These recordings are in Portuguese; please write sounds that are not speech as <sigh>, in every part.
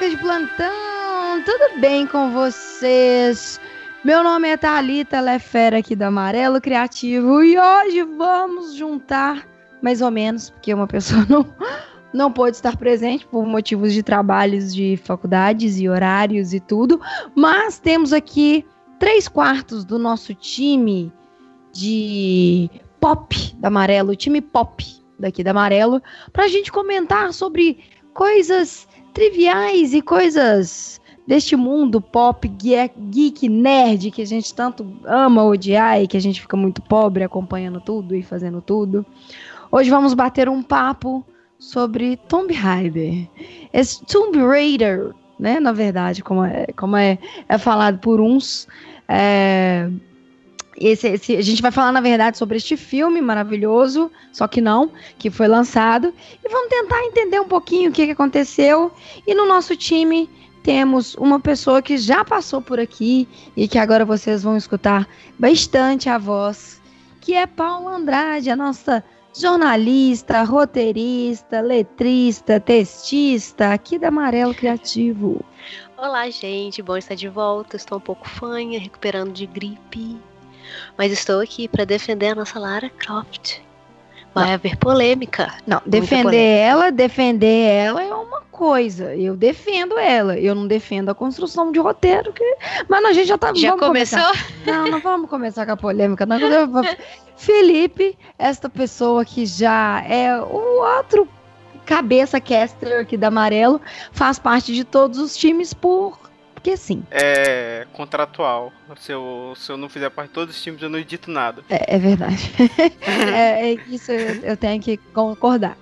carioca de plantão, tudo bem com vocês? Meu nome é Thalita Lefera aqui do Amarelo Criativo e hoje vamos juntar, mais ou menos, porque uma <laughs> pessoa não, não pôde estar presente por motivos de trabalhos de faculdades e horários e tudo, mas temos aqui três quartos do nosso time de pop da Amarelo, time pop daqui da Amarelo, para a gente comentar sobre coisas triviais e coisas deste mundo pop geek nerd que a gente tanto ama odiar e que a gente fica muito pobre acompanhando tudo e fazendo tudo. Hoje vamos bater um papo sobre Tomb Raider. Esse Tomb Raider, né, na verdade, como é, como é, é falado por uns, é, esse, esse, a gente vai falar, na verdade, sobre este filme maravilhoso, só que não, que foi lançado. E vamos tentar entender um pouquinho o que, que aconteceu. E no nosso time temos uma pessoa que já passou por aqui e que agora vocês vão escutar bastante a voz, que é Paula Andrade, a nossa jornalista, roteirista, letrista, textista aqui da Amarelo Criativo. Olá, gente, bom estar de volta. Estou um pouco fanha, recuperando de gripe. Mas estou aqui para defender a nossa Lara Croft. Vai não. haver polêmica. Não, defender polêmica. ela, defender ela é uma coisa. Eu defendo ela. Eu não defendo a construção de roteiro. Que... Mas a gente já tá. Já começou? Começar. Não, não vamos começar com a polêmica. Não. Felipe, esta pessoa que já é o outro cabeça caster aqui da Amarelo, faz parte de todos os times por porque sim. É contratual. Se eu, se eu não fizer parte de todos os times, eu não edito nada. É, é verdade. <laughs> é, é, isso eu, eu tenho que concordar.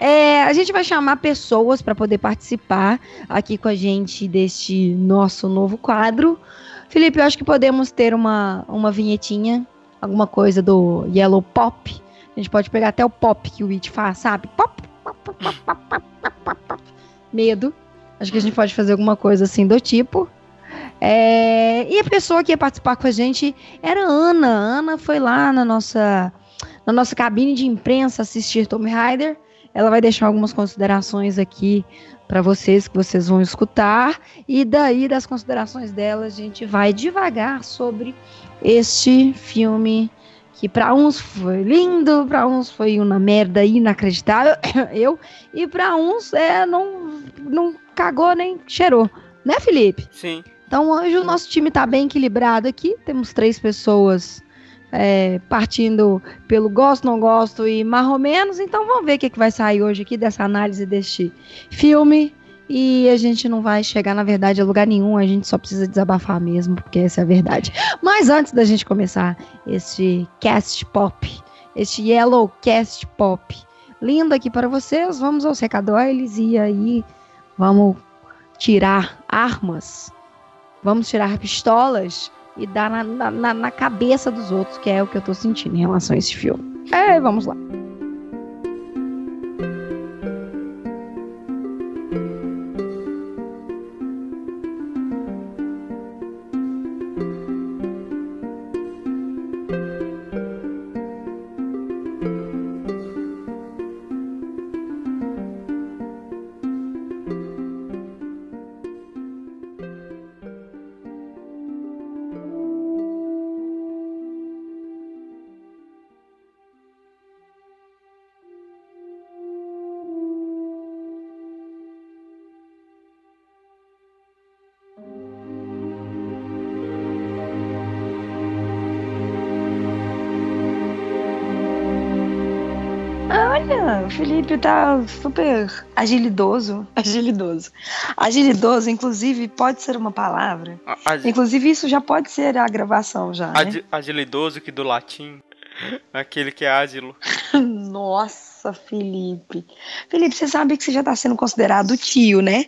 É, a gente vai chamar pessoas para poder participar aqui com a gente deste nosso novo quadro. Felipe, eu acho que podemos ter uma, uma vinhetinha, alguma coisa do Yellow Pop. A gente pode pegar até o pop que o It faz, sabe? Pop, pop, pop, pop, pop, pop, pop, pop. Medo. Acho que a gente pode fazer alguma coisa assim do tipo. É, e a pessoa que ia participar com a gente era a Ana. A Ana foi lá na nossa, na nossa cabine de imprensa assistir Tomb Raider. Ela vai deixar algumas considerações aqui para vocês que vocês vão escutar. E daí, das considerações dela, a gente vai devagar sobre este filme que para uns foi lindo, para uns foi uma merda inacreditável, <coughs> eu, e para uns é não não cagou nem cheirou, né, Felipe? Sim. Então hoje o nosso time está bem equilibrado aqui. Temos três pessoas é, partindo pelo gosto, não gosto e mais ou menos. Então vamos ver o que, que vai sair hoje aqui dessa análise deste filme. E a gente não vai chegar, na verdade, a lugar nenhum. A gente só precisa desabafar mesmo, porque essa é a verdade. Mas antes da gente começar este cast pop, este Yellow Cast Pop lindo aqui para vocês, vamos aos recadores e aí vamos tirar armas, vamos tirar pistolas e dar na, na, na cabeça dos outros, que é o que eu tô sentindo em relação a esse filme. É, vamos lá. Tá super agilidoso. <laughs> Agilidoso. Agilidoso, inclusive, pode ser uma palavra. Ag... Inclusive, isso já pode ser a gravação já. Ag... Né? Agilidoso, que do latim. Aquele que é ágilo. <laughs> Nossa, Felipe. Felipe, você sabe que você já tá sendo considerado tio, né?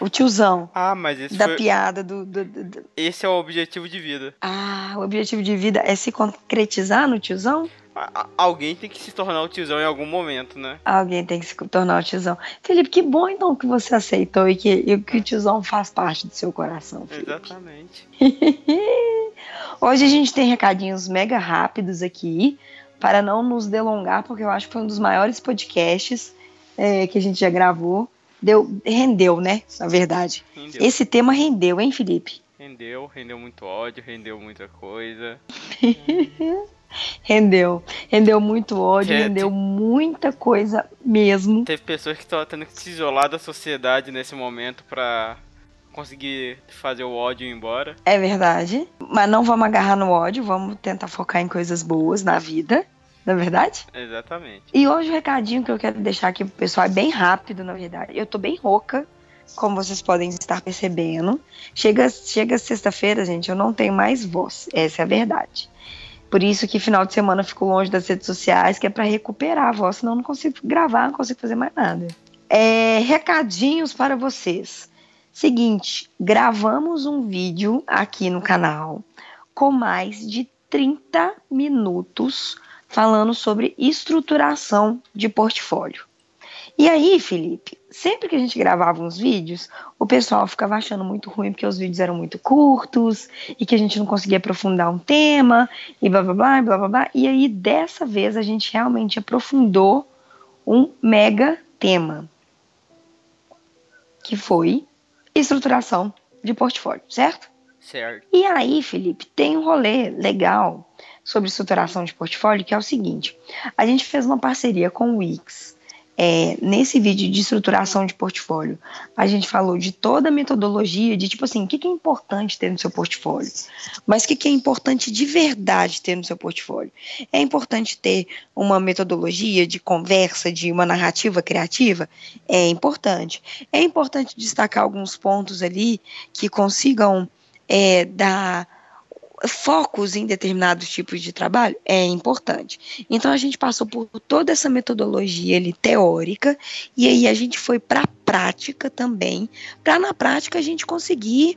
O tiozão. Ah, mas esse Da foi... piada do, do, do, do, Esse é o objetivo de vida. Ah, o objetivo de vida é se concretizar no tiozão? Alguém tem que se tornar o tiozão em algum momento, né? Alguém tem que se tornar o tiozão. Felipe, que bom então que você aceitou e que, e que o tiozão faz parte do seu coração. Felipe. Exatamente. <laughs> Hoje a gente tem recadinhos mega rápidos aqui, para não nos delongar, porque eu acho que foi um dos maiores podcasts é, que a gente já gravou. deu, rendeu, né? Na verdade. Rendeu. Esse tema rendeu, hein, Felipe? Rendeu, rendeu muito ódio, rendeu muita coisa. <laughs> Rendeu. Rendeu muito ódio, É, rendeu muita coisa mesmo. Teve pessoas que estavam tendo que se isolar da sociedade nesse momento pra conseguir fazer o ódio ir embora. É verdade. Mas não vamos agarrar no ódio, vamos tentar focar em coisas boas na vida. Não é verdade? Exatamente. E hoje o recadinho que eu quero deixar aqui pro pessoal é bem rápido, na verdade. Eu tô bem rouca, como vocês podem estar percebendo. Chega, chega sexta-feira, gente, eu não tenho mais voz. Essa é a verdade. Por isso que final de semana eu fico longe das redes sociais, que é para recuperar a voz, senão eu não consigo gravar, não consigo fazer mais nada. É, recadinhos para vocês. Seguinte, gravamos um vídeo aqui no canal com mais de 30 minutos falando sobre estruturação de portfólio. E aí, Felipe, sempre que a gente gravava uns vídeos, o pessoal ficava achando muito ruim porque os vídeos eram muito curtos e que a gente não conseguia aprofundar um tema e blá blá blá blá blá. blá. E aí, dessa vez, a gente realmente aprofundou um mega tema, que foi estruturação de portfólio, certo? Certo. E aí, Felipe, tem um rolê legal sobre estruturação de portfólio que é o seguinte: a gente fez uma parceria com o Wix. É, nesse vídeo de estruturação de portfólio, a gente falou de toda a metodologia, de tipo assim, o que, que é importante ter no seu portfólio, mas o que, que é importante de verdade ter no seu portfólio. É importante ter uma metodologia de conversa, de uma narrativa criativa? É importante. É importante destacar alguns pontos ali que consigam é, dar focos em determinados tipos de trabalho é importante. Então a gente passou por toda essa metodologia ali, teórica e aí a gente foi para a prática também, para na prática a gente conseguir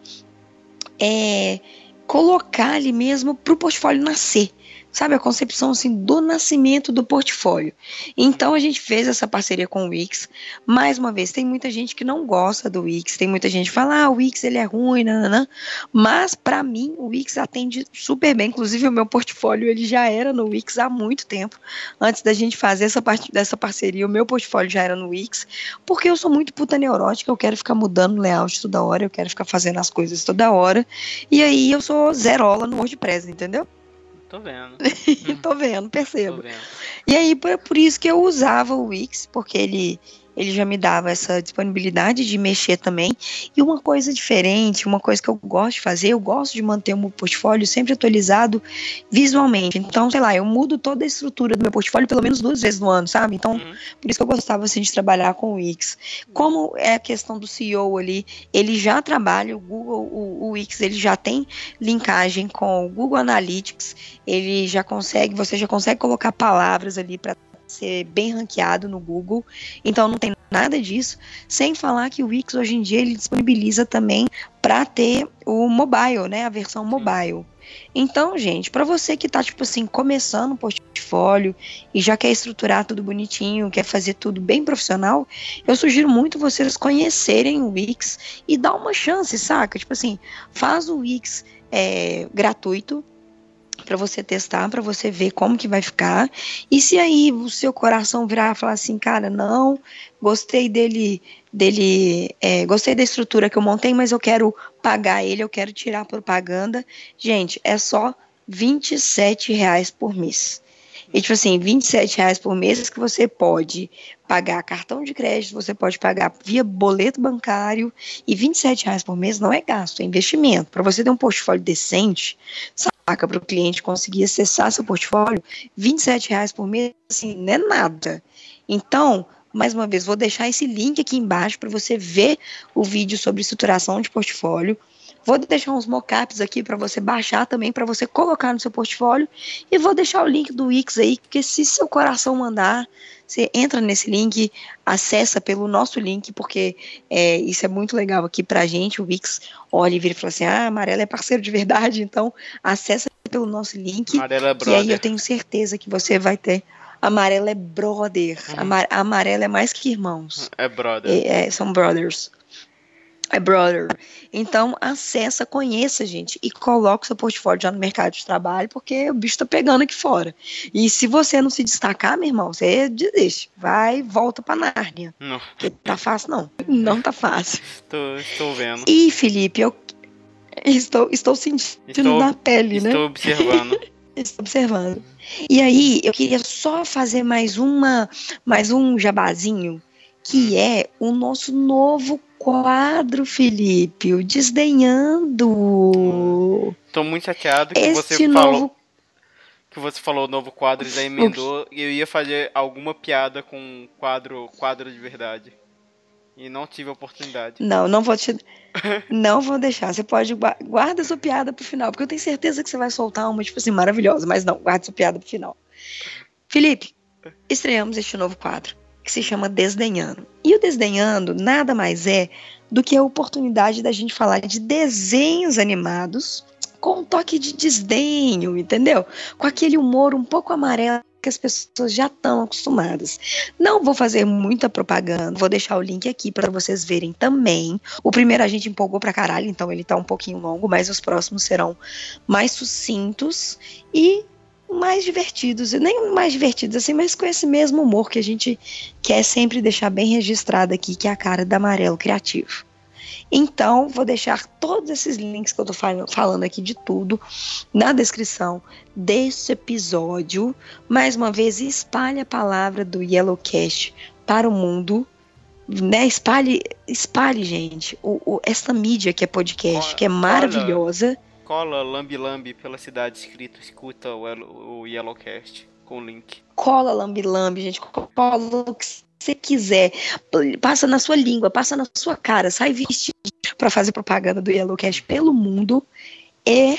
é, colocar ali mesmo para o portfólio nascer. Sabe, a concepção assim, do nascimento do portfólio. Então a gente fez essa parceria com o Wix. Mais uma vez, tem muita gente que não gosta do Wix, tem muita gente que fala, ah, o Wix ele é ruim, nananã. mas para mim o Wix atende super bem. Inclusive o meu portfólio ele já era no Wix há muito tempo. Antes da gente fazer essa parte dessa parceria, o meu portfólio já era no Wix, porque eu sou muito puta neurótica, eu quero ficar mudando o layout toda hora, eu quero ficar fazendo as coisas toda hora. E aí eu sou zerola no WordPress, entendeu? Tô vendo. <laughs> Tô vendo, Tô percebo. vendo. E aí, por, por isso que eu usava o Wix, porque ele, ele já me dava essa disponibilidade de mexer também. E uma coisa diferente, uma coisa que eu gosto de fazer, eu gosto de manter o meu portfólio sempre atualizado visualmente. Então, sei lá, eu mudo toda a estrutura do meu portfólio pelo menos duas vezes no ano, sabe? Então, Uhum. por isso que eu gostava assim, de trabalhar com o Wix. Como é a questão do CEO ali, ele já trabalha, o Google, o, o Wix, ele já tem linkagem com o Google Analytics, ele já consegue, você já consegue colocar palavras ali para ser bem ranqueado no Google. Então não tem nada disso, sem falar que o Wix hoje em dia ele disponibiliza também para ter o mobile, né, a versão mobile. Então, gente, para você que tá tipo assim começando um portfólio e já quer estruturar tudo bonitinho, quer fazer tudo bem profissional, eu sugiro muito vocês conhecerem o Wix e dar uma chance, saca? Tipo assim, faz o Wix é, gratuito para você testar, para você ver como que vai ficar. E se aí o seu coração virar e falar assim, cara, não, gostei dele, dele, é, gostei da estrutura que eu montei, mas eu quero pagar ele, eu quero tirar propaganda. Gente, é só 27 reais por mês. E, tipo assim, 27 reais por mês que você pode pagar cartão de crédito, você pode pagar via boleto bancário, e 27 reais por mês não é gasto, é investimento. Para você ter um portfólio decente, para o cliente conseguir acessar seu portfólio, 27 reais por mês, assim, não é nada. Então, mais uma vez, vou deixar esse link aqui embaixo para você ver o vídeo sobre estruturação de portfólio. Vou deixar uns mockups aqui para você baixar também, para você colocar no seu portfólio. E vou deixar o link do Wix aí, porque se seu coração mandar, você entra nesse link, acessa pelo nosso link, porque é, isso é muito legal aqui pra gente. O Wix olha e vira e fala assim: ah, Amarela é parceiro de verdade, <laughs> então acessa pelo nosso link. Amarela é Que aí eu tenho certeza que você vai ter. Amarela é brother. Uhum. Amar- Amarela é mais que irmãos. É brother. É, é, são brothers. É brother. Então, acessa, conheça, gente, e coloque seu portfólio já no mercado de trabalho, porque o bicho tá pegando aqui fora. E se você não se destacar, meu irmão, você desiste. Vai, volta pra Nárnia. Não. Porque tá fácil, não. Não tá fácil. Estou, estou vendo. E, Felipe, eu estou, estou sentindo Estou- na pele, né? Estou observando. <laughs> Estou observando. E aí, eu queria só fazer mais uma, mais um jabazinho, que é o nosso novo quadro, Felipe, o Desdenhando. Estou muito chateado que Este você falou novo que você falou novo quadro e já emendou e eu ia fazer alguma piada com quadro quadro de verdade. E não tive a oportunidade. Não, não vou te. <laughs> Não vou deixar. Você pode. gua- Guarda sua piada pro final, porque eu tenho certeza que você vai soltar uma, tipo assim, maravilhosa. Mas não, guarda sua piada pro final. Felipe, estreamos este novo quadro, que se chama Desdenhando. E o Desdenhando nada mais é do que a oportunidade da gente falar de desenhos animados com um toque de desdenho, entendeu? Com aquele humor um pouco amarelo que as pessoas já estão acostumadas. Não vou fazer muita propaganda, vou deixar o link aqui para vocês verem também. O primeiro a gente empolgou pra caralho, então ele tá um pouquinho longo, mas os próximos serão mais sucintos e mais divertidos, e nem mais divertidos assim, mas com esse mesmo humor que a gente quer sempre deixar bem registrado aqui, que é a cara da Amarelo Criativo. Então, vou deixar todos esses links que eu tô fal- falando aqui de tudo na descrição deste episódio. Mais uma vez, espalhe a palavra do Yellowcast para o mundo. Né? Espalhe, espalhe, gente, o, o- essa mídia que é podcast, Olha, que é maravilhosa. Cola lambi lambi pela cidade escrito, escuta o, o Yellowcast com o link. Cola lambi-lambi, gente. Cola o que você quiser. Passa na sua língua, passa na sua cara. Sai vestido para fazer propaganda do Yellowcast pelo mundo. E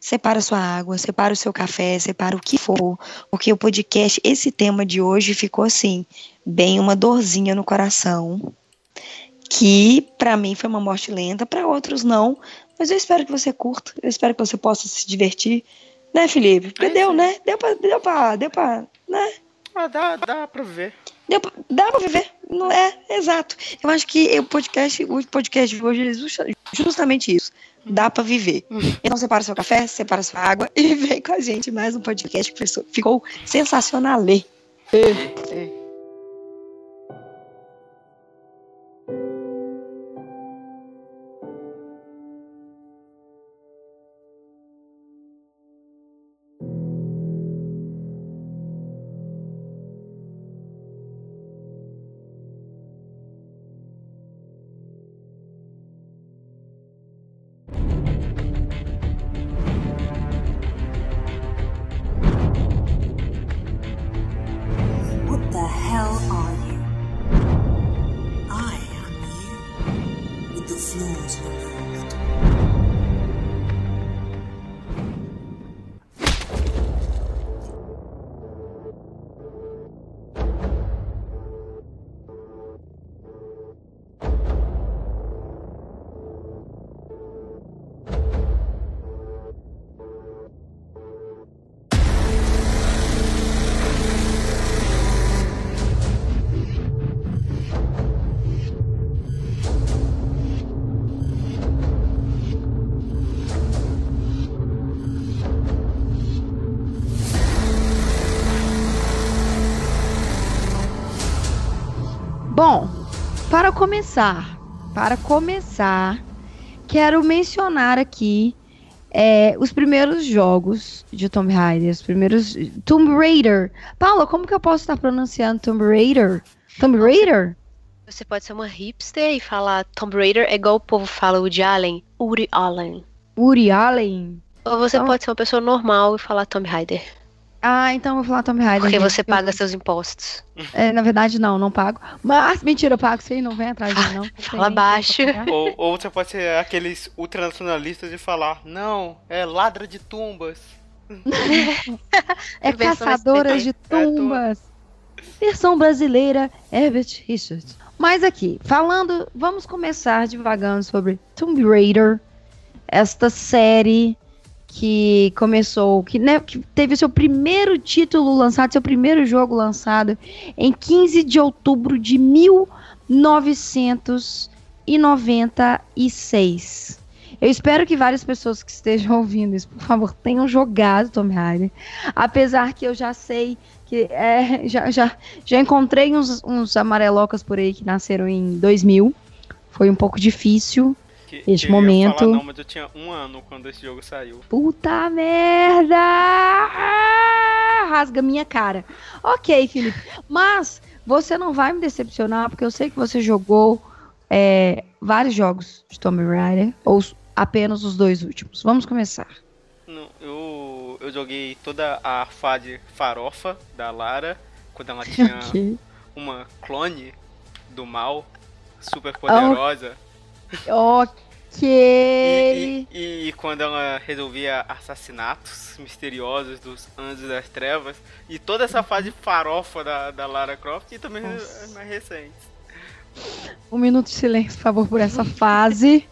separa sua água, separa o seu café, separa o que for. Porque o podcast, esse tema de hoje ficou assim, bem uma dorzinha no coração. Que para mim foi uma morte lenta, para outros não. Mas eu espero que você curta, eu espero que você possa se divertir. Né, Felipe? Porque É, deu, né? Deu pra, deu pra, deu pra, né? Ah, dá, dá pra ver. Deu dá pra viver, não é? Exato. Eu acho que o podcast, o podcast de hoje é justa- justamente isso. Dá pra viver. Então separa seu café, separa sua água <laughs> e vem com a gente mais um podcast que ficou sensacional. What começar, para começar, quero mencionar aqui é, os primeiros jogos de Tomb Raider, os primeiros Tomb Raider. Paula, como que eu posso estar pronunciando Tomb Raider? Tomb Raider? Você pode ser uma hipster e falar Tomb Raider é igual o povo fala Woody Allen, Woody Allen. Uri Allen? Ou você Então- pode ser uma pessoa normal e falar Tomb Raider, Ah, então eu vou falar Tomb Raider. porque você eu- paga seus impostos. É, na verdade, não, não pago. Mas, mentira, eu pago sim, não vem atrás de mim, não. <laughs> Não Fala baixo. ou, ou você pode ser aqueles ultranacionalistas e falar, não, é ladra de tumbas. <laughs> É Versão caçadoras de. É, tumbas. Versão brasileira, Herbert Richards. Mas aqui, falando, vamos começar divagando sobre Tomb Raider, esta série que começou, que, né, que teve seu primeiro título lançado, seu primeiro jogo lançado em 15 de outubro de 1996. Eu espero que várias pessoas que estejam ouvindo isso, por favor, tenham jogado Tomb Raider. Apesar que eu já sei que é, já, já, já encontrei uns, uns amarelocas por aí que nasceram em 2000. Foi um pouco difícil Que, momento- falar, não, mas eu tinha um ano quando esse jogo saiu. Puta merda! Ah, rasga minha cara. Ok, Felipe. Mas você não vai me decepcionar, porque eu sei que você jogou é, vários jogos de Tomb Raider, ou apenas os dois últimos. Vamos começar. Não, eu, eu joguei toda a fase farofa da Lara, quando ela <laughs> tinha Ok. uma clone do mal, super poderosa. Ok. E, e- e quando ela resolvia assassinatos misteriosos dos Anjos das Trevas. E toda essa fase farofa da, da Lara Croft e também Nossa. mais recentes. Um minuto de silêncio, por favor, por essa fase.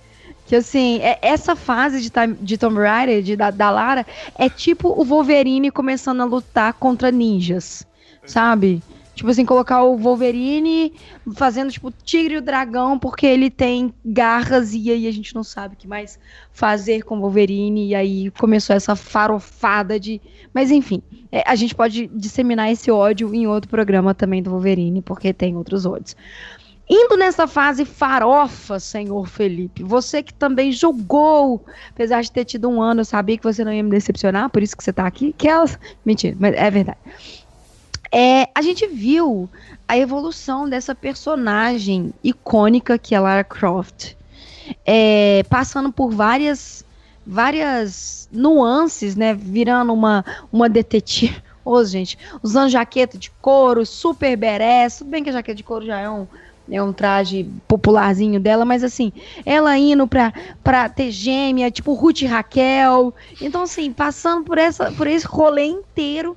Que assim, é- essa fase de, de Tomb Raider, de, da, da Lara, é tipo o Wolverine começando a lutar contra ninjas. Sabe? Tipo assim, colocar o Wolverine fazendo tipo tigre e o dragão, porque ele tem garras e aí a gente não sabe o que mais fazer com o Wolverine. E aí começou essa farofada de. Mas enfim, é, a gente pode disseminar esse ódio em outro programa também do Wolverine, porque tem outros ódios. Indo nessa fase farofa, senhor Felipe, você que também jogou, apesar de ter tido um ano, eu sabia que você não ia me decepcionar, por isso que você tá aqui. Que elas... Mentira, mas é verdade. É, a gente viu a evolução dessa personagem icônica que é Lara Croft, é, passando por várias, várias nuances, né? Virando uma, uma detetive. <laughs> Ô, gente, usando jaqueta de couro, super berés. Tudo bem que a jaqueta de couro já é um, é um traje popularzinho dela, mas assim, ela indo pra, pra ter gêmea, tipo Ruth e Raquel. Então, assim, passando por, essa, por esse rolê inteiro,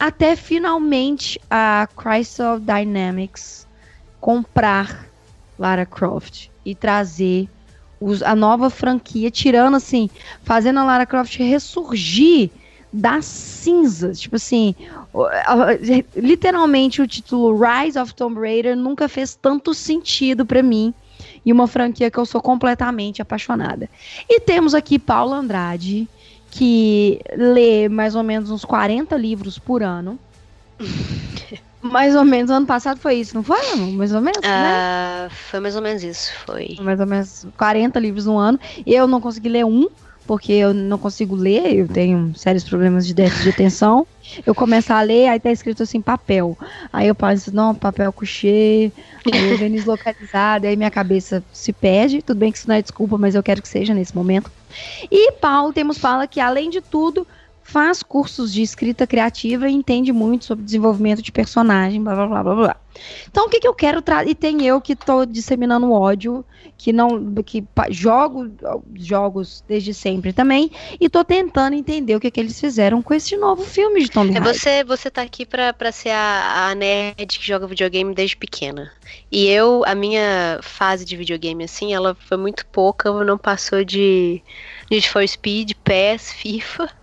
até finalmente a Crystal Dynamics comprar Lara Croft e trazer os- a nova franquia, tirando assim, fazendo a Lara Croft ressurgir das cinzas. Tipo assim, literalmente o título Rise of Tomb Raider nunca fez tanto sentido pra mim. E uma franquia que eu sou completamente apaixonada. E temos aqui Paula Andrade, que lê mais ou menos uns 40 livros por ano. <laughs> mais ou menos, ano passado foi isso, não foi? Mais ou menos, né? Ah, foi mais ou menos isso, foi. mais ou menos 40 livros no ano. Eu não consegui ler um, porque eu não consigo ler, eu tenho sérios problemas de déficit de atenção. Eu começo a ler, aí tá escrito assim, papel. Aí eu penso, não, papel couché, aí eu venho deslocalizada, aí minha cabeça se perde. Tudo bem que isso não é desculpa, mas eu quero que seja nesse momento. E Paulo, temos Paula que, além de tudo, faz cursos de escrita criativa e entende muito sobre desenvolvimento de personagem, blá blá blá blá blá. Então, o que, que eu quero trazer? E tem eu que tô disseminando ódio, que não. que jogo jogos desde sempre também, e tô tentando entender o que, que eles fizeram com esse novo filme de Tomb É Raider. você, você tá aqui pra ser a, a nerd que joga videogame desde pequena. E eu, a minha fase de videogame, assim, ela foi muito pouca, não passou de Need for Speed, PES, FIFA.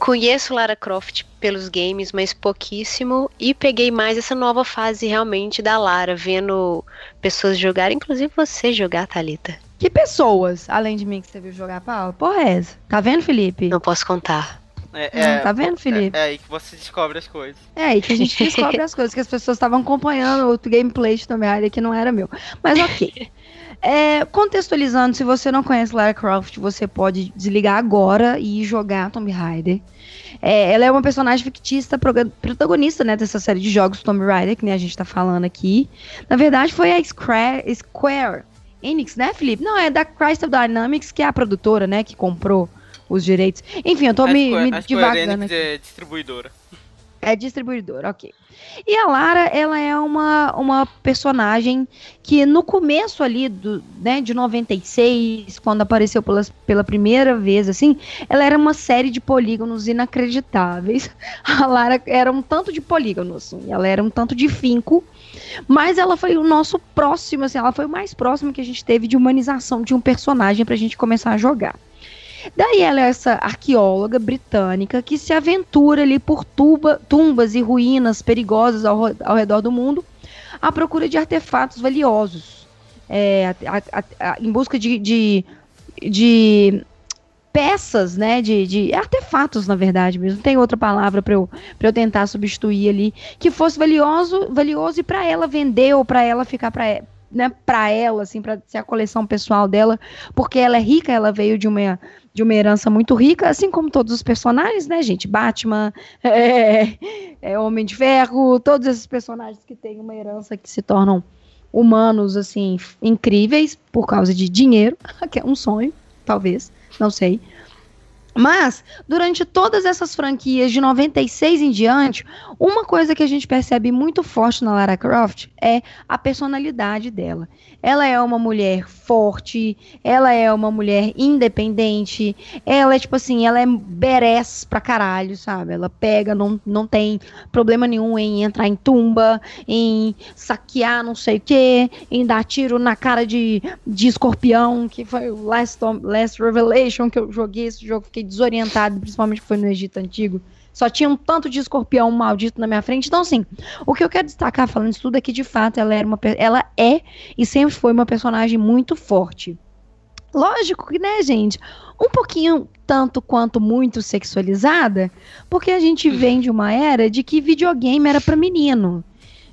Conheço Lara Croft pelos games, mas pouquíssimo. E peguei mais essa nova fase realmente da Lara, vendo pessoas jogarem, inclusive você jogar, Thalita. Que pessoas, além de mim, que você viu jogar, Paulo? Porra, é essa? Tá vendo, Felipe? Não posso contar. É, Hum, tá vendo, Felipe? É, é aí que você descobre as coisas. É aí que a gente descobre as coisas, que as pessoas estavam acompanhando outro gameplay de Tomb Raider que não era meu. Mas ok. <laughs> É, contextualizando, se você não conhece Lara Croft, você pode desligar agora e jogar Tomb Raider. É, ela é uma personagem fictícia, protagonista né, dessa série de jogos Tomb Raider, que nem a gente tá falando aqui. Na verdade, foi a Square, Square Enix, né, Felipe? Não, é da Crystal Dynamics, que é a produtora, né, que comprou os direitos. Enfim, eu tô a me, Square, me a Square divagando Enix aqui. é distribuidora. É distribuidor, ok. E a Lara, ela é uma, uma personagem que no começo ali do, né, de 96, quando apareceu pela, pela primeira vez, assim, ela era uma série de polígonos inacreditáveis. <laughs> A Lara era um tanto de polígonos, assim, ela era um tanto de finco, mas ela foi o nosso próximo, assim, ela foi o mais próximo que a gente teve de humanização de um personagem pra gente começar a jogar. Daí ela é essa arqueóloga britânica que se aventura ali por tuba- tumbas e ruínas perigosas ao, ao redor do mundo à procura de artefatos valiosos. é, a- a- a- em busca de, de, de peças, né, de, de artefatos, na verdade mesmo, não tem outra palavra para eu, pra eu tentar substituir ali, que fosse valioso, valioso e para ela vender ou para ela ficar para né, para ela, assim, para ser a coleção pessoal dela, porque ela é rica, ela veio de uma, de uma herança muito rica, assim como todos os personagens, né, gente? Batman, <laughs> é, é Homem de Ferro, todos esses personagens que têm uma herança que se tornam humanos, assim, incríveis por causa de dinheiro, <laughs> que é um sonho, talvez, não sei. Mas, durante todas essas franquias de 96 em diante, uma coisa que a gente percebe muito forte na Lara Croft é a personalidade dela. Ela é uma mulher forte, ela é uma mulher independente, ela é tipo assim, ela é badass pra caralho, sabe? Ela pega, não, não tem problema nenhum em entrar em tumba, em saquear não sei o que, em dar tiro na cara de, de escorpião, que foi o Last, Last Revelation que eu joguei esse jogo, fiquei desorientado, principalmente que foi no Egito Antigo. Só tinha um tanto de escorpião maldito na minha frente. Então, assim, o que eu quero destacar falando isso tudo é que, de fato, ela, era uma, ela é e sempre foi uma personagem muito forte. Lógico que, né, gente? Um pouquinho tanto quanto muito sexualizada, porque a gente vem de uma era de que videogame era para menino.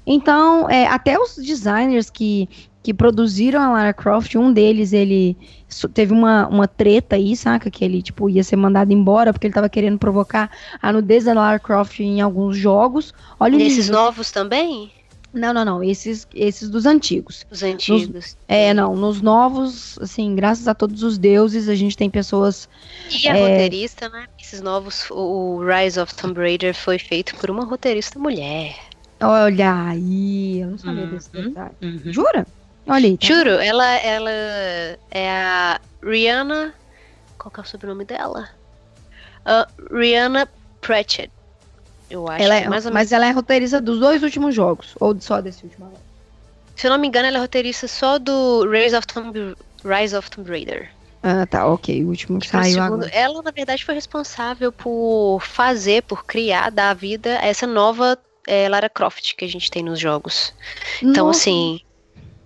Então, é, até os designers que, que produziram a Lara Croft, um deles, ele teve uma, uma treta aí, saca? Que ele, tipo, ia ser mandado embora porque ele tava querendo provocar a nudez da Lara Croft em alguns jogos. Olha Nesses novos também? Não, não, não. Esses, esses dos antigos. Os antigos. É, não. Nos novos, assim, graças a todos os deuses, a gente tem pessoas. E a É. roteirista, né? Esses novos, o Rise of Tomb Raider foi feito por uma roteirista mulher. Olha aí, eu não sabia Uhum, desse detalhe. Jura? Olha aí. tá Juro, ela, ela é a Rihanna. Qual que é o sobrenome dela? Ah, Rihanna Pratchett. Eu acho. Ela é, mais ou mas ela é roteirista dos dois últimos jogos, ou só desse último agora? Se eu não me engano, ela é roteirista só do Rise of Tomb, Rise of Tomb Raider. Ah, tá, ok. O último que Tipo, saiu segundo- agora. ela, na verdade, foi responsável por fazer, por criar, dar vida a essa nova eh, Lara Croft que a gente tem nos jogos. Então, Nossa, assim,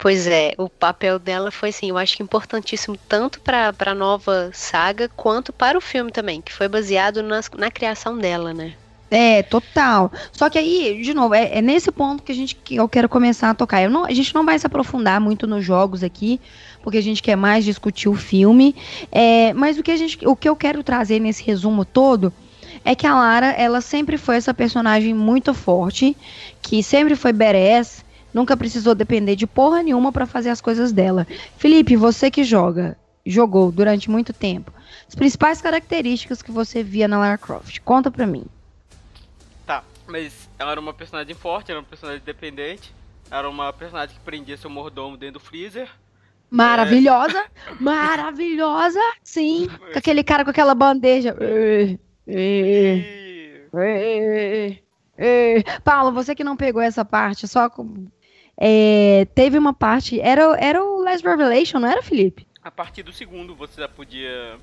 pois é, o papel dela foi, assim, eu acho que importantíssimo tanto para a nova saga quanto para o filme também, que foi baseado nas- na criação dela, né? É, total. Só que aí, de novo, é, é nesse ponto que a gente que eu quero começar a tocar. Não, a gente não vai se aprofundar muito nos jogos aqui, porque a gente quer mais discutir o filme. É, mas o que, a gente, o que eu quero trazer nesse resumo todo é que a Lara, ela sempre foi essa personagem muito forte, que sempre foi badass, nunca precisou depender de porra nenhuma pra fazer as coisas dela. Felipe, você que joga, jogou durante muito tempo, as principais características que você via na Lara Croft, conta pra mim. Tá, mas ela era uma personagem forte, era uma personagem dependente. Era uma personagem que prendia seu mordomo dentro do freezer. Maravilhosa, <laughs> maravilhosa, sim. Com aquele cara com aquela bandeja. E... Paulo, você que não pegou essa parte, só com- é, teve uma parte. Era, era o Last Revelation, não era, Felipe? A partir do segundo você já podia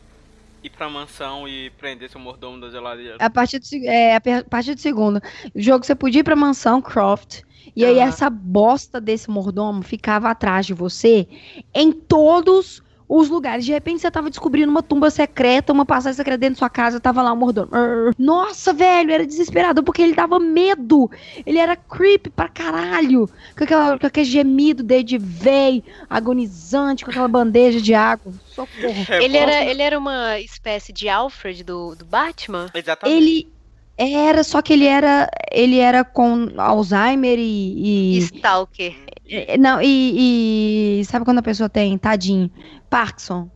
ir pra mansão e prender seu mordomo da geladeira. A partir do, é, a partir do segundo. O jogo você podia ir pra mansão Croft. E aí essa bosta desse mordomo ficava atrás de você em todos os lugares. De repente você tava descobrindo uma tumba secreta, uma passagem secreta dentro da sua casa, tava lá o mordomo. Arr. Nossa, velho, era desesperador porque ele dava medo. Ele era creepy pra caralho. Com, aquela, com aquele gemido dele de véi, agonizante, com aquela bandeja de água. Socorro. É, Ele era, ele era uma espécie de Alfred do, do Batman? Exatamente. Ele era, só que ele era, ele era com Alzheimer e, e- Stalker. E- não e, e- sabe quando a pessoa tem tadinho, Parkinson.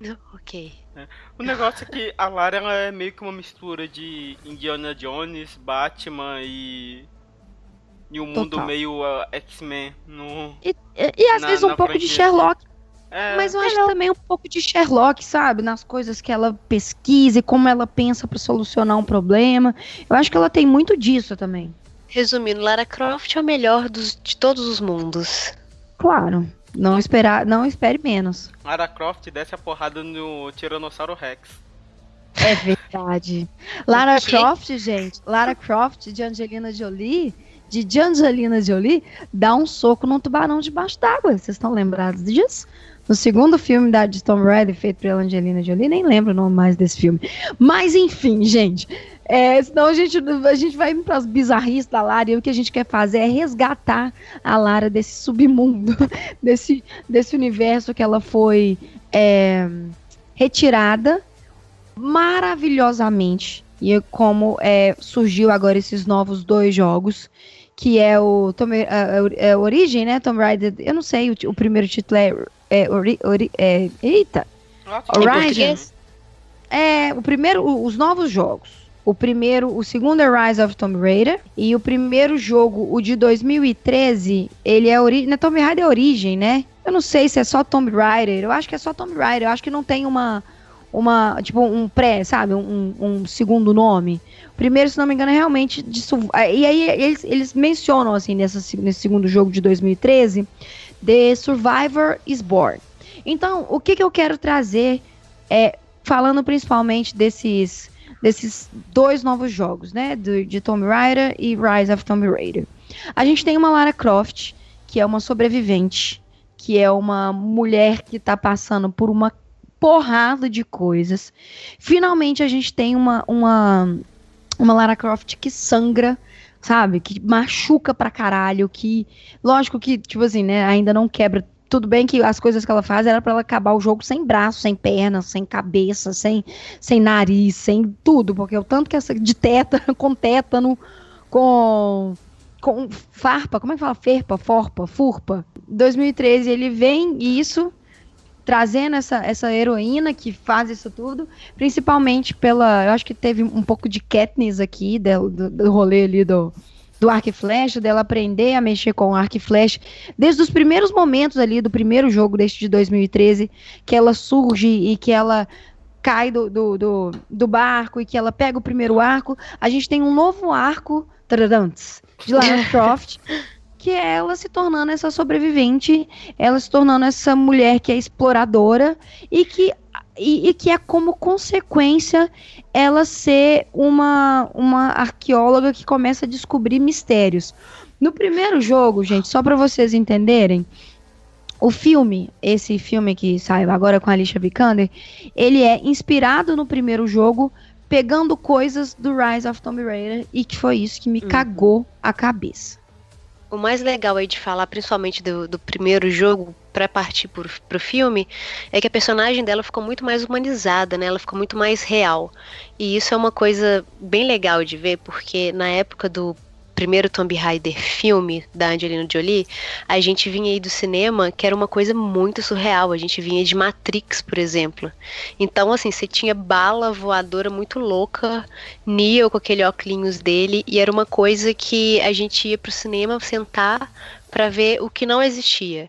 <laughs> Ok. O negócio é que a Lara ela é meio que uma mistura de Indiana Jones, Batman e. E um mundo Total. meio ah, X-Men. No... E, e- e às Na- vezes um pouco de franquia, Sherlock, É, mas eu acho que também um pouco de Sherlock, sabe, nas coisas que ela pesquisa e como ela pensa pra solucionar um problema. Eu acho que ela tem muito disso também. Resumindo, Lara Croft é o melhor dos, de todos os mundos. Claro. Não esperar, não espere menos. Lara Croft desce a porrada no Tiranossauro Rex. É verdade. Lara? Croft, gente. Lara Croft de Angelina Jolie de, Angelina Jolie dar um soco num tubarão debaixo d'água. Vocês estão lembrados disso? No segundo filme da de Tom Brady, feito pela Angelina Jolie, nem lembro o nome mais desse filme. Mas enfim, gente. É, senão a gente, a gente vai para as bizarrices da Lara e o que a gente quer fazer é resgatar a Lara desse submundo, <laughs> desse, desse universo que ela foi é, retirada maravilhosamente. E como é, surgiu agora esses novos dois jogos, que é o Tom, é, é, Origem, né? Tomb Raider. Eu não sei, o, o primeiro título é. É, ori, ori, é eita! Horizon. É, o primeiro, os novos jogos. O primeiro, o segundo é Rise of Tomb Raider. E o primeiro jogo, o de 2013, ele é origem. Não é Tomb Raider é origem, né? Eu não sei se é só Tomb Raider. Eu acho que é só Tomb Raider. Eu acho que não tem uma. Uma, tipo, um pré, sabe? Um, um segundo nome. O primeiro, se não me engano, é realmente de. E aí eles, eles mencionam, assim, nessa, nesse segundo jogo de 2013, The Survivor is Born. Então, o que, que eu quero trazer é. Falando principalmente desses desses dois novos jogos, né? De, de Tomb Raider e Rise of Tomb Raider. A gente tem uma Lara Croft, que é uma sobrevivente, que é uma mulher que está passando por uma porrada de coisas. Finalmente a gente tem uma, uma, uma Lara Croft que sangra, sabe? Que machuca pra caralho, que. Lógico que, tipo assim, né? Ainda não quebra tudo bem que as coisas que ela faz era para ela acabar o jogo sem braço, sem perna, sem cabeça, sem, sem nariz, sem tudo, porque o tanto que essa de tétano, <laughs> com tétano, com com farpa, como é que fala? Ferpa, forpa, furpa. 2013 ele vem isso trazendo essa, essa heroína que faz isso tudo, principalmente pela, eu acho que teve um pouco de Katniss aqui, do, do, rolê ali do, do arco e flecha, dela aprender a mexer com o arco e flecha, desde os primeiros momentos ali do primeiro jogo deste de 2013, que ela surge e que ela cai do, do, do, do barco e que ela pega o primeiro arco, a gente tem um novo arco de Lara <laughs> Croft, que é ela se tornando essa sobrevivente, ela se tornando essa mulher que é exploradora e que e, e, que é como consequência ela ser uma, uma arqueóloga que começa a descobrir mistérios. No primeiro jogo, gente, só para vocês entenderem, o filme, esse filme que saiu agora com a Alicia Vikander, ele é inspirado no primeiro jogo, pegando coisas do Rise of Tomb Raider, e que foi isso que me uhum. cagou a cabeça. O mais legal aí de falar, principalmente do, do primeiro jogo, para partir pro, pro filme, é que a personagem dela ficou muito mais humanizada, né? Ela ficou muito mais real. E isso é uma coisa bem legal de ver, porque na época do primeiro Tomb Raider filme da Angelina Jolie, a gente vinha aí do cinema que era uma coisa muito surreal. A gente vinha de Matrix, por exemplo. Então, assim, você tinha bala voadora muito louca, Neo com aquele óculos dele, e era uma coisa que a gente ia pro cinema sentar para ver o que não existia.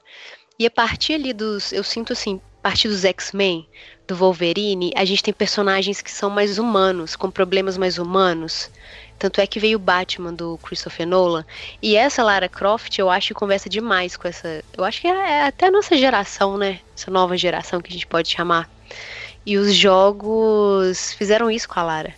E a partir ali dos. Eu sinto assim, a partir dos X-Men, do Wolverine, a gente tem personagens que são mais humanos, com problemas mais humanos. Tanto é que veio o Batman do Christopher Nolan. E essa Lara Croft, eu acho que conversa demais com essa. Eu acho que é, é até a nossa geração, né? Essa nova geração que a gente pode chamar. E os jogos fizeram isso com a Lara.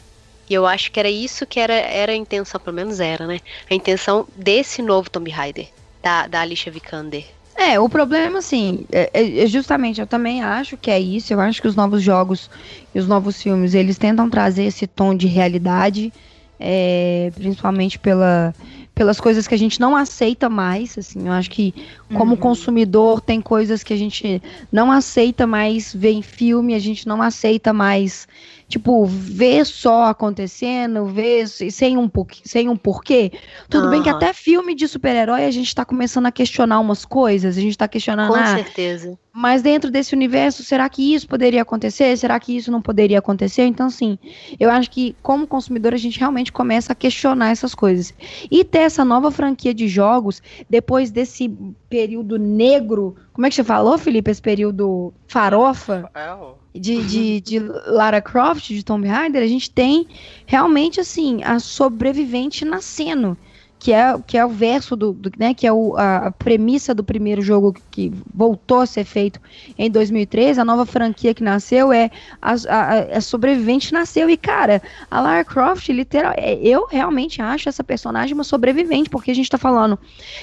E eu acho que era isso que era, era a intenção, pelo menos era, né? A intenção desse novo Tomb Raider, da, da Alicia Vikander. É, o problema, assim, é, é, é, justamente, eu também acho que é isso. Eu acho que os novos jogos e os novos filmes, eles tentam trazer esse tom de realidade, é, principalmente pela, pelas coisas que a gente não aceita mais, assim, eu acho que como uhum. consumidor tem coisas que a gente não aceita mais ver em filme, a gente não aceita mais tipo, ver só acontecendo, ver sem um, sem um porquê. Tudo uhum. bem que até filme de super-herói a gente tá começando a questionar umas coisas, a gente tá questionando. Com ah, certeza. Mas dentro desse universo, será que isso poderia acontecer? Será que isso não poderia acontecer? Então, sim, eu acho que como consumidor a gente realmente começa a questionar essas coisas. E ter essa nova franquia de jogos, depois desse período negro, como é que você falou, Felipe? Esse período farofa? É, de, de, de Lara Croft, de Tomb Raider, a gente tem realmente assim a sobrevivente nascendo. que é, que é o verso do, do né, que é o, a, a, premissa do primeiro jogo que voltou a ser feito em 2013, a nova franquia que nasceu é a, a, a sobrevivente nasceu e cara, a Lara Croft, literal, é, eu realmente acho essa personagem uma sobrevivente, porque a gente tá falando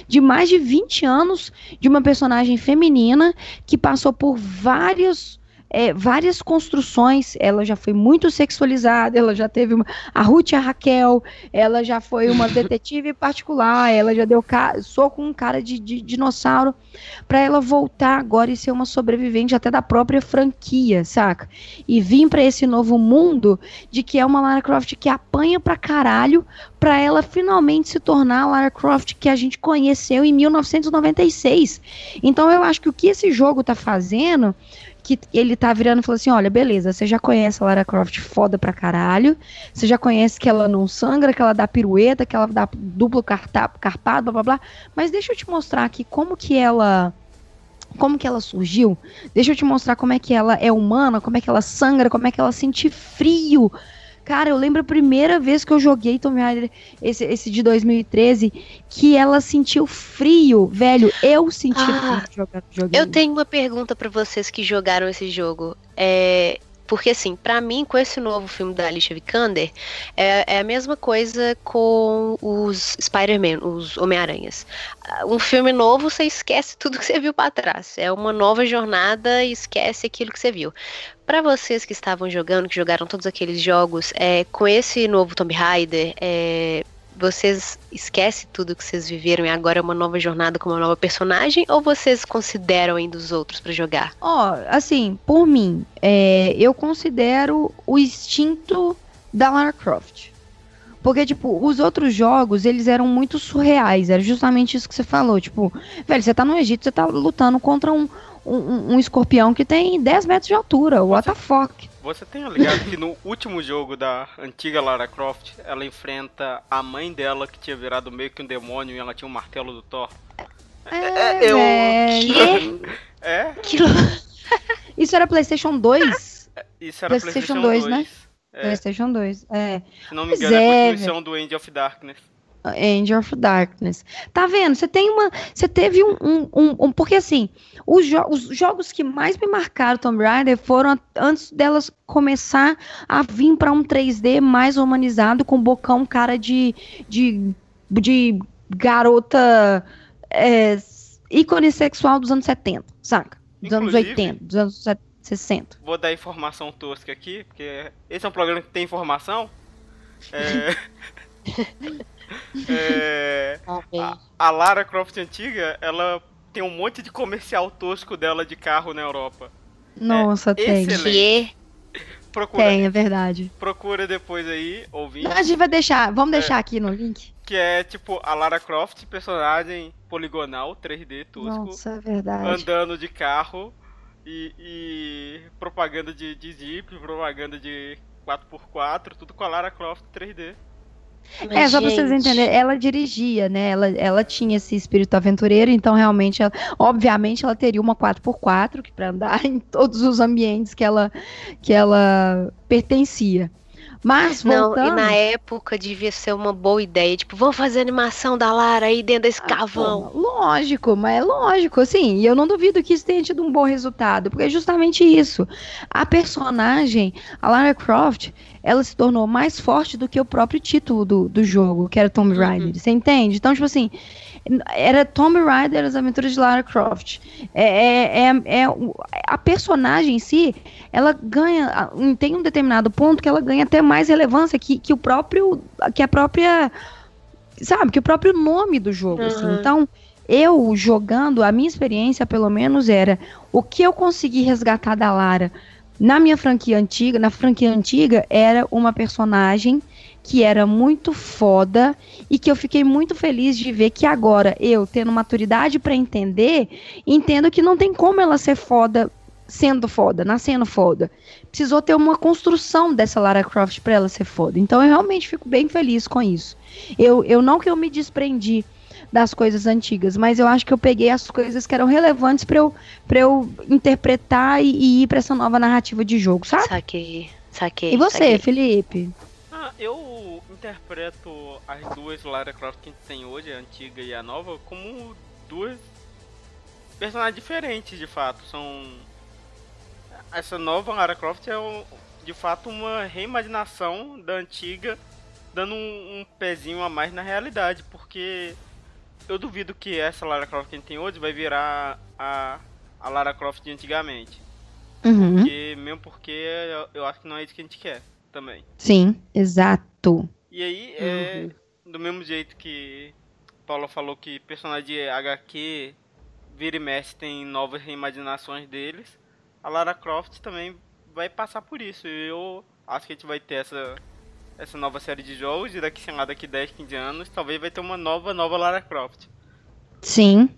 de mais de 20 anos de uma personagem feminina que passou por vários é, várias construções. Ela já foi muito sexualizada, ela já teve uma, a Ruth e a Raquel, ela já foi uma <laughs> detetive particular, ela já deu soco com um cara de, de dinossauro para ela voltar agora e ser uma sobrevivente até da própria franquia, saca? E vir para esse novo mundo de que é uma Lara Croft que apanha pra caralho para ela finalmente se tornar a Lara Croft que a gente conheceu em 1996. Então eu acho que o que esse jogo tá fazendo que ele tá virando e falou assim: olha, beleza, você já conhece a Lara Croft foda pra caralho, você já conhece que ela não sangra, que ela dá pirueta, que ela dá duplo carpado, blá blá blá, mas deixa eu te mostrar aqui como que ela. Como que ela surgiu? Deixa eu te mostrar como é que ela é humana, como é que ela sangra, como é que ela sente frio Cara, eu lembro a primeira vez que eu joguei Tomb Raider, esse, esse de 2013, que ela sentiu frio, velho. Eu senti ah, frio jogando. Eu tenho uma pergunta para vocês que jogaram esse jogo. É, porque, assim, para mim, com esse novo filme da Alicia Vikander, é, é a mesma coisa com os Spider-Man, os Homem-Aranhas. Um filme novo, você esquece tudo que você viu para trás. É uma nova jornada e esquece aquilo que você viu. Para vocês que estavam jogando, que jogaram todos aqueles jogos, é, com esse novo Tomb Raider, é, vocês esquecem tudo que vocês viveram e agora é uma nova jornada com uma nova personagem? Ou vocês consideram ainda os outros para jogar? Ó, oh, assim, por mim, é, eu considero o instinto da Lara Croft. Porque, tipo, os outros jogos, eles eram muito surreais. Era justamente isso que você falou. Tipo, velho, você tá no Egito, você tá lutando contra um, um, um escorpião que tem 10 metros de altura. What the fuck? Você tem ligado que no último jogo da antiga Lara Croft, ela enfrenta a mãe dela que tinha virado meio que um demônio e ela tinha um martelo do Thor? É, é, eu... <laughs> é? Que... <laughs> Isso era PlayStation 2? Isso era PlayStation, PlayStation 2, 2, né? É. PlayStation 2, é. Se não me engano, é, é a continuação do End of Darkness. Angel of Darkness. Tá vendo? Você tem uma. Você teve um, um, um, um. porque assim, os, jo os, jogos que mais me marcaram Tomb Raider foram antes delas começar a vir para um 3D mais humanizado, com bocão cara de. de, de garota. É, ícone sexual dos anos 70, saca? Dos Inclusive, anos 80, dos anos 60. Vou dar informação tosca aqui, porque esse é um programa que tem informação. É. <laughs> É, a, a, Lara Croft antiga, ela tem um monte de comercial tosco dela de carro na Europa. Nossa, é tem. Excelente. Procura, tem, é verdade. Procura depois aí, ouvir. A gente vai deixar, vamos é, deixar aqui no link. Que é tipo a Lara Croft, personagem poligonal, 3D tosco. Nossa, é verdade. Andando de carro e, e propaganda de, de Jeep, propaganda de 4x4, tudo com a Lara Croft 3D. Mas, é, só gente... pra vocês entenderem, ela dirigia, né? Ela, ela tinha esse espírito aventureiro, então realmente, ela, obviamente, ela teria uma 4x4 que para andar <laughs> em todos os ambientes que ela, que ela pertencia. Mas voltando... Não, e na época devia ser uma boa ideia, tipo, vamos fazer animação da Lara aí dentro desse ah, cavão. Pô, lógico, mas é lógico, assim, e eu não duvido que isso tenha tido um bom resultado, porque é justamente isso. A personagem, a Lara Croft, ela se tornou mais forte do que o próprio título do, do jogo, que era Tomb uhum. Raider. Uhum. Você entende? Então, tipo assim, era Tomb Raider, as aventuras de Lara Croft. É, é, é, é, a personagem em si, ela ganha, tem um determinado ponto que ela ganha até mais relevância que, que o próprio, que a própria, sabe, que o próprio nome do jogo. Assim. Uhum. Assim. Então, eu jogando, a minha experiência, pelo menos, era o que eu consegui resgatar da Lara na minha franquia antiga, na franquia antiga, era uma personagem que era muito foda e que eu fiquei muito feliz de ver que agora eu, tendo maturidade para entender, entendo que não tem como ela ser foda sendo foda, nascendo foda. Precisou ter uma construção dessa Lara Croft para ela ser foda. Então eu realmente fico bem feliz com isso. Eu, eu não que eu me desprendi das coisas antigas, mas eu acho que eu peguei as coisas que eram relevantes para eu, pra eu interpretar e, e ir para essa nova narrativa de jogo, sabe? Saquei, saquei. E você, saquei. Felipe? Ah, eu interpreto as duas Lara Croft que a gente tem hoje, a antiga e a nova, como duas personagens diferentes, de fato. São. Essa nova Lara Croft é, de fato, uma reimaginação da antiga, dando um, um pezinho a mais na realidade, porque eu duvido que essa Lara Croft que a gente tem hoje vai virar a, a Lara Croft de antigamente. Uhum. Porque, mesmo porque eu, eu acho que não é isso que a gente quer também. Sim, exato. E aí, é, do mesmo jeito que Paula falou que personagem de HQ vira e mexe tem novas reimaginações deles, a Lara Croft também vai passar por isso. E eu acho que a gente vai ter essa, essa nova série de jogos e daqui, sei lá, daqui 10, 15 anos, talvez vai ter uma nova, nova Lara Croft. Sim.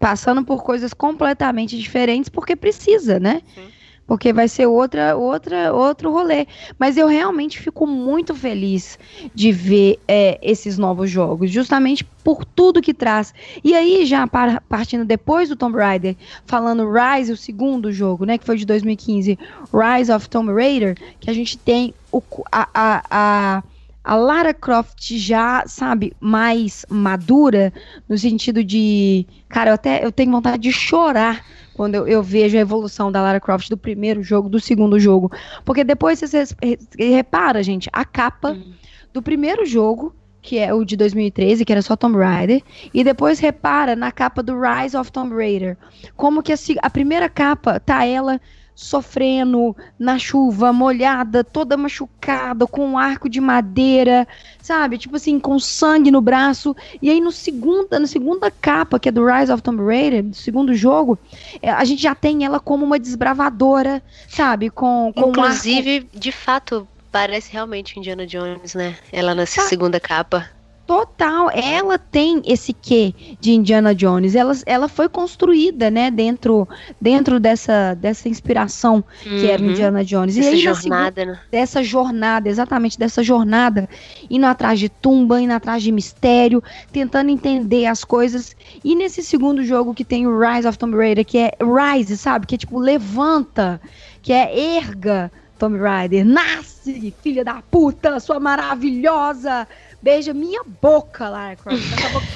Passando por coisas completamente diferentes porque precisa, né? Sim. Porque vai ser outra, outra, outro rolê. Mas eu realmente fico muito feliz de ver é, esses novos jogos, justamente por tudo que traz. E aí, já partindo depois do Tomb Raider, falando Rise, o segundo jogo, né? Que foi de 2015, Rise of Tomb Raider, que a gente tem o, a, a, a, a Lara Croft já, sabe, mais madura, no sentido de. Cara, eu até eu tenho vontade de chorar quando eu, eu vejo a evolução da Lara Croft do primeiro jogo, do segundo jogo. Porque depois você re- repara, gente, a capa Hum. do primeiro jogo, que é o de 2013, que era só Tomb Raider, e depois repara na capa do Rise of Tomb Raider. Como que a, a primeira capa tá ela sofrendo na chuva, molhada, toda machucada, com um arco de madeira, sabe? Tipo assim, com sangue no braço. E aí no segunda, na segunda capa, que é do Rise of Tomb Raider, do segundo jogo, é, a gente já tem ela como uma desbravadora, sabe? Com, com um arco- Inclusive, de fato, parece realmente Indiana Jones, né? Ela nessa Ah. segunda capa. Total, ela tem esse quê de Indiana Jones. Ela, ela foi construída, né, dentro, dentro dessa, dessa inspiração que era Uhum. Indiana Jones. Essa e aí, na segunda- jornada, né? dessa jornada, exatamente dessa jornada, indo atrás de tumba, indo atrás de mistério, tentando entender as coisas. E nesse segundo jogo que tem o Rise of Tomb Raider, que é Rise, sabe? Que é tipo, levanta, que é erga Tomb Raider, nasce, filha da puta, sua maravilhosa. Beija minha boca, Lara Croft. Essa boca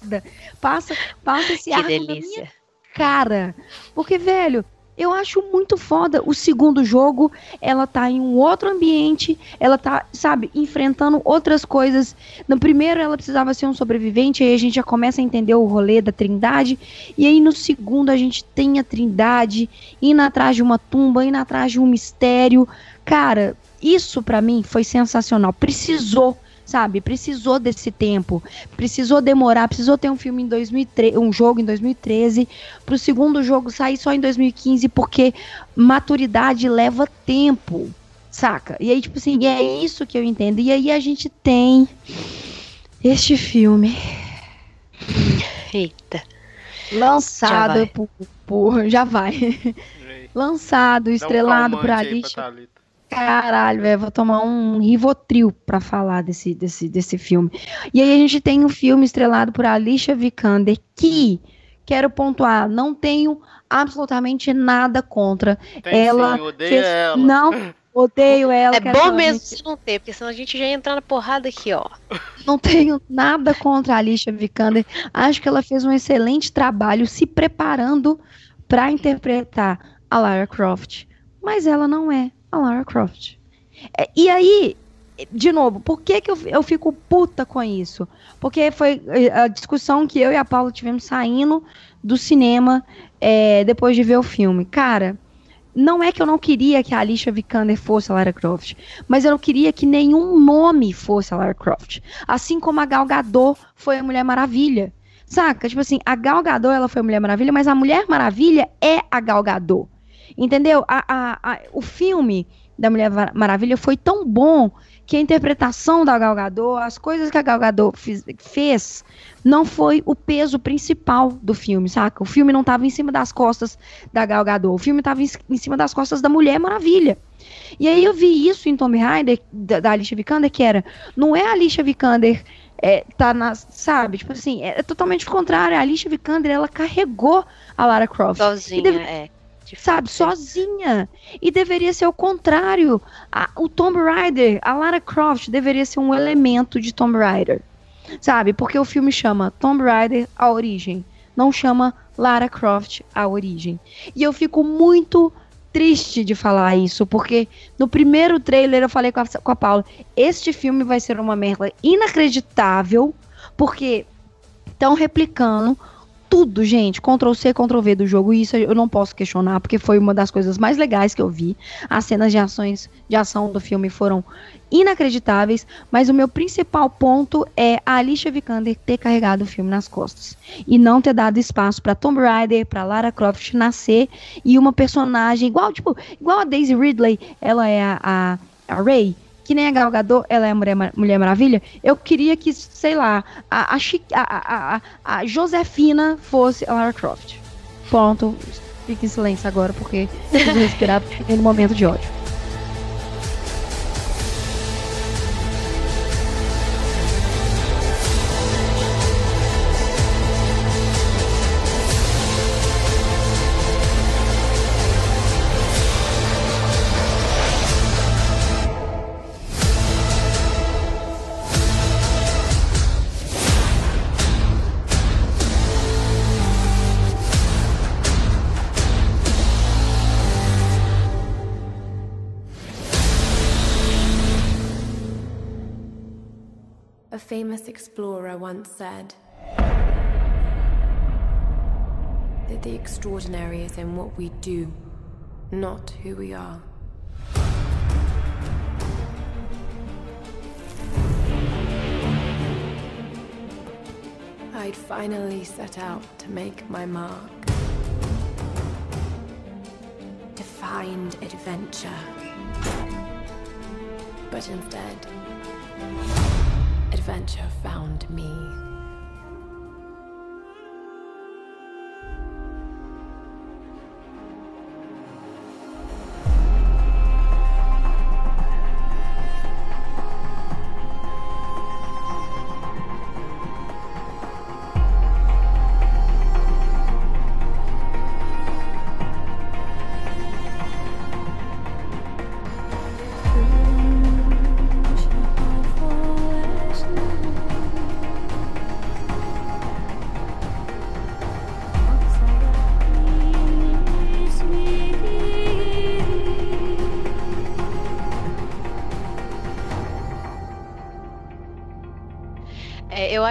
toda. <laughs> Passa, passa esse Que arco na minha delícia. cara. Porque, velho, eu acho muito foda. O segundo jogo, ela tá em um outro ambiente, ela tá, sabe, enfrentando outras coisas. No primeiro, ela precisava ser um sobrevivente, aí a gente já começa a entender o rolê da Trindade. E aí no segundo, a gente tem a Trindade indo atrás de uma tumba, indo atrás de um mistério. Cara, isso pra mim foi sensacional. Precisou. Sabe, precisou desse tempo, precisou demorar, precisou ter um filme em 2013, um jogo em 2013, pro segundo jogo sair só em 2015, porque maturidade leva tempo, saca? E aí, tipo assim, é isso que eu entendo. E aí a gente tem este filme Eita. lançado vai. por, por- Já vai. Lançado, dá um estrelado por Alicia. Caralho, velho, vou tomar um Rivotril pra falar desse, desse, desse filme. E aí a gente tem um filme estrelado por Alicia Vikander, que, quero pontuar, não tenho absolutamente nada contra. Tem Ela sim, odeia fez- ela. Não, odeio ela. É bom mesmo me- se não ter, porque senão a gente já ia entrar na porrada aqui, ó. Não tenho nada contra a Alicia Vikander. Acho que ela fez um excelente trabalho se preparando pra interpretar a Lara Croft. Mas ela não é a Lara Croft. É, E aí, de novo, por que, que eu, eu fico puta com isso? Porque foi eh, a discussão que eu e a Paula tivemos saindo do cinema eh, depois de ver o filme. Cara, não é que eu não queria que a Alicia Vikander fosse a Lara Croft, mas eu não queria que nenhum nome fosse a Lara Croft. Assim como a Gal Gadot foi a Mulher Maravilha. Saca? Tipo assim, a Gal Gadot ela foi a Mulher Maravilha, mas a Mulher Maravilha é a Gal Gadot. Entendeu? A, a- a- o filme da Mulher Maravilha foi tão bom que a interpretação da Gal Gadot, as coisas que a Gal Gadot fiz- fez, não foi o peso principal do filme, saca? O filme não estava em cima das costas da Gal Gadot, o filme estava em, em cima das costas da Mulher Maravilha. E aí eu vi isso em Tomb Raider, da, da Alicia Vikander, que era, não é a Alicia Vikander é, tá na, sabe, tipo assim, é, totalmente o contrário, a Alicia Vikander, ela carregou a Lara Croft. Sozinha, deve- é. Sabe, fato. sozinha. E deveria ser o contrário. A- o Tomb Raider, a Lara Croft, deveria ser um elemento de Tomb Raider. Sabe? Porque o filme chama Tomb Raider A Origem, não chama Lara Croft A Origem. E eu fico muito triste de falar isso, porque no primeiro trailer eu falei com a, com a Paula: este filme vai ser uma merda inacreditável, porque estão replicando tudo, gente. Ctrl C, Ctrl V do jogo. Isso eu não posso questionar, porque foi uma das coisas mais legais que eu vi. As cenas de ações de ação do filme foram inacreditáveis. Mas o meu principal ponto é a Alicia Vikander ter carregado o filme nas costas. E não ter dado espaço pra Tomb Raider, pra Lara Croft nascer. E uma personagem igual, tipo, igual a Daisy Ridley, ela é a, a, a Ray que nem a Gal Gadot, ela é Mulher, Mulher Maravilha, eu queria que, sei lá, a, a, a, a, Josefina fosse a Lara Croft. Pronto, fique em silêncio agora, porque preciso respirar no momento de ódio. Famous explorer once said that the extraordinary is in what we do, not who we are. I'd finally set out to make my mark. To find adventure. But instead, adventure found me.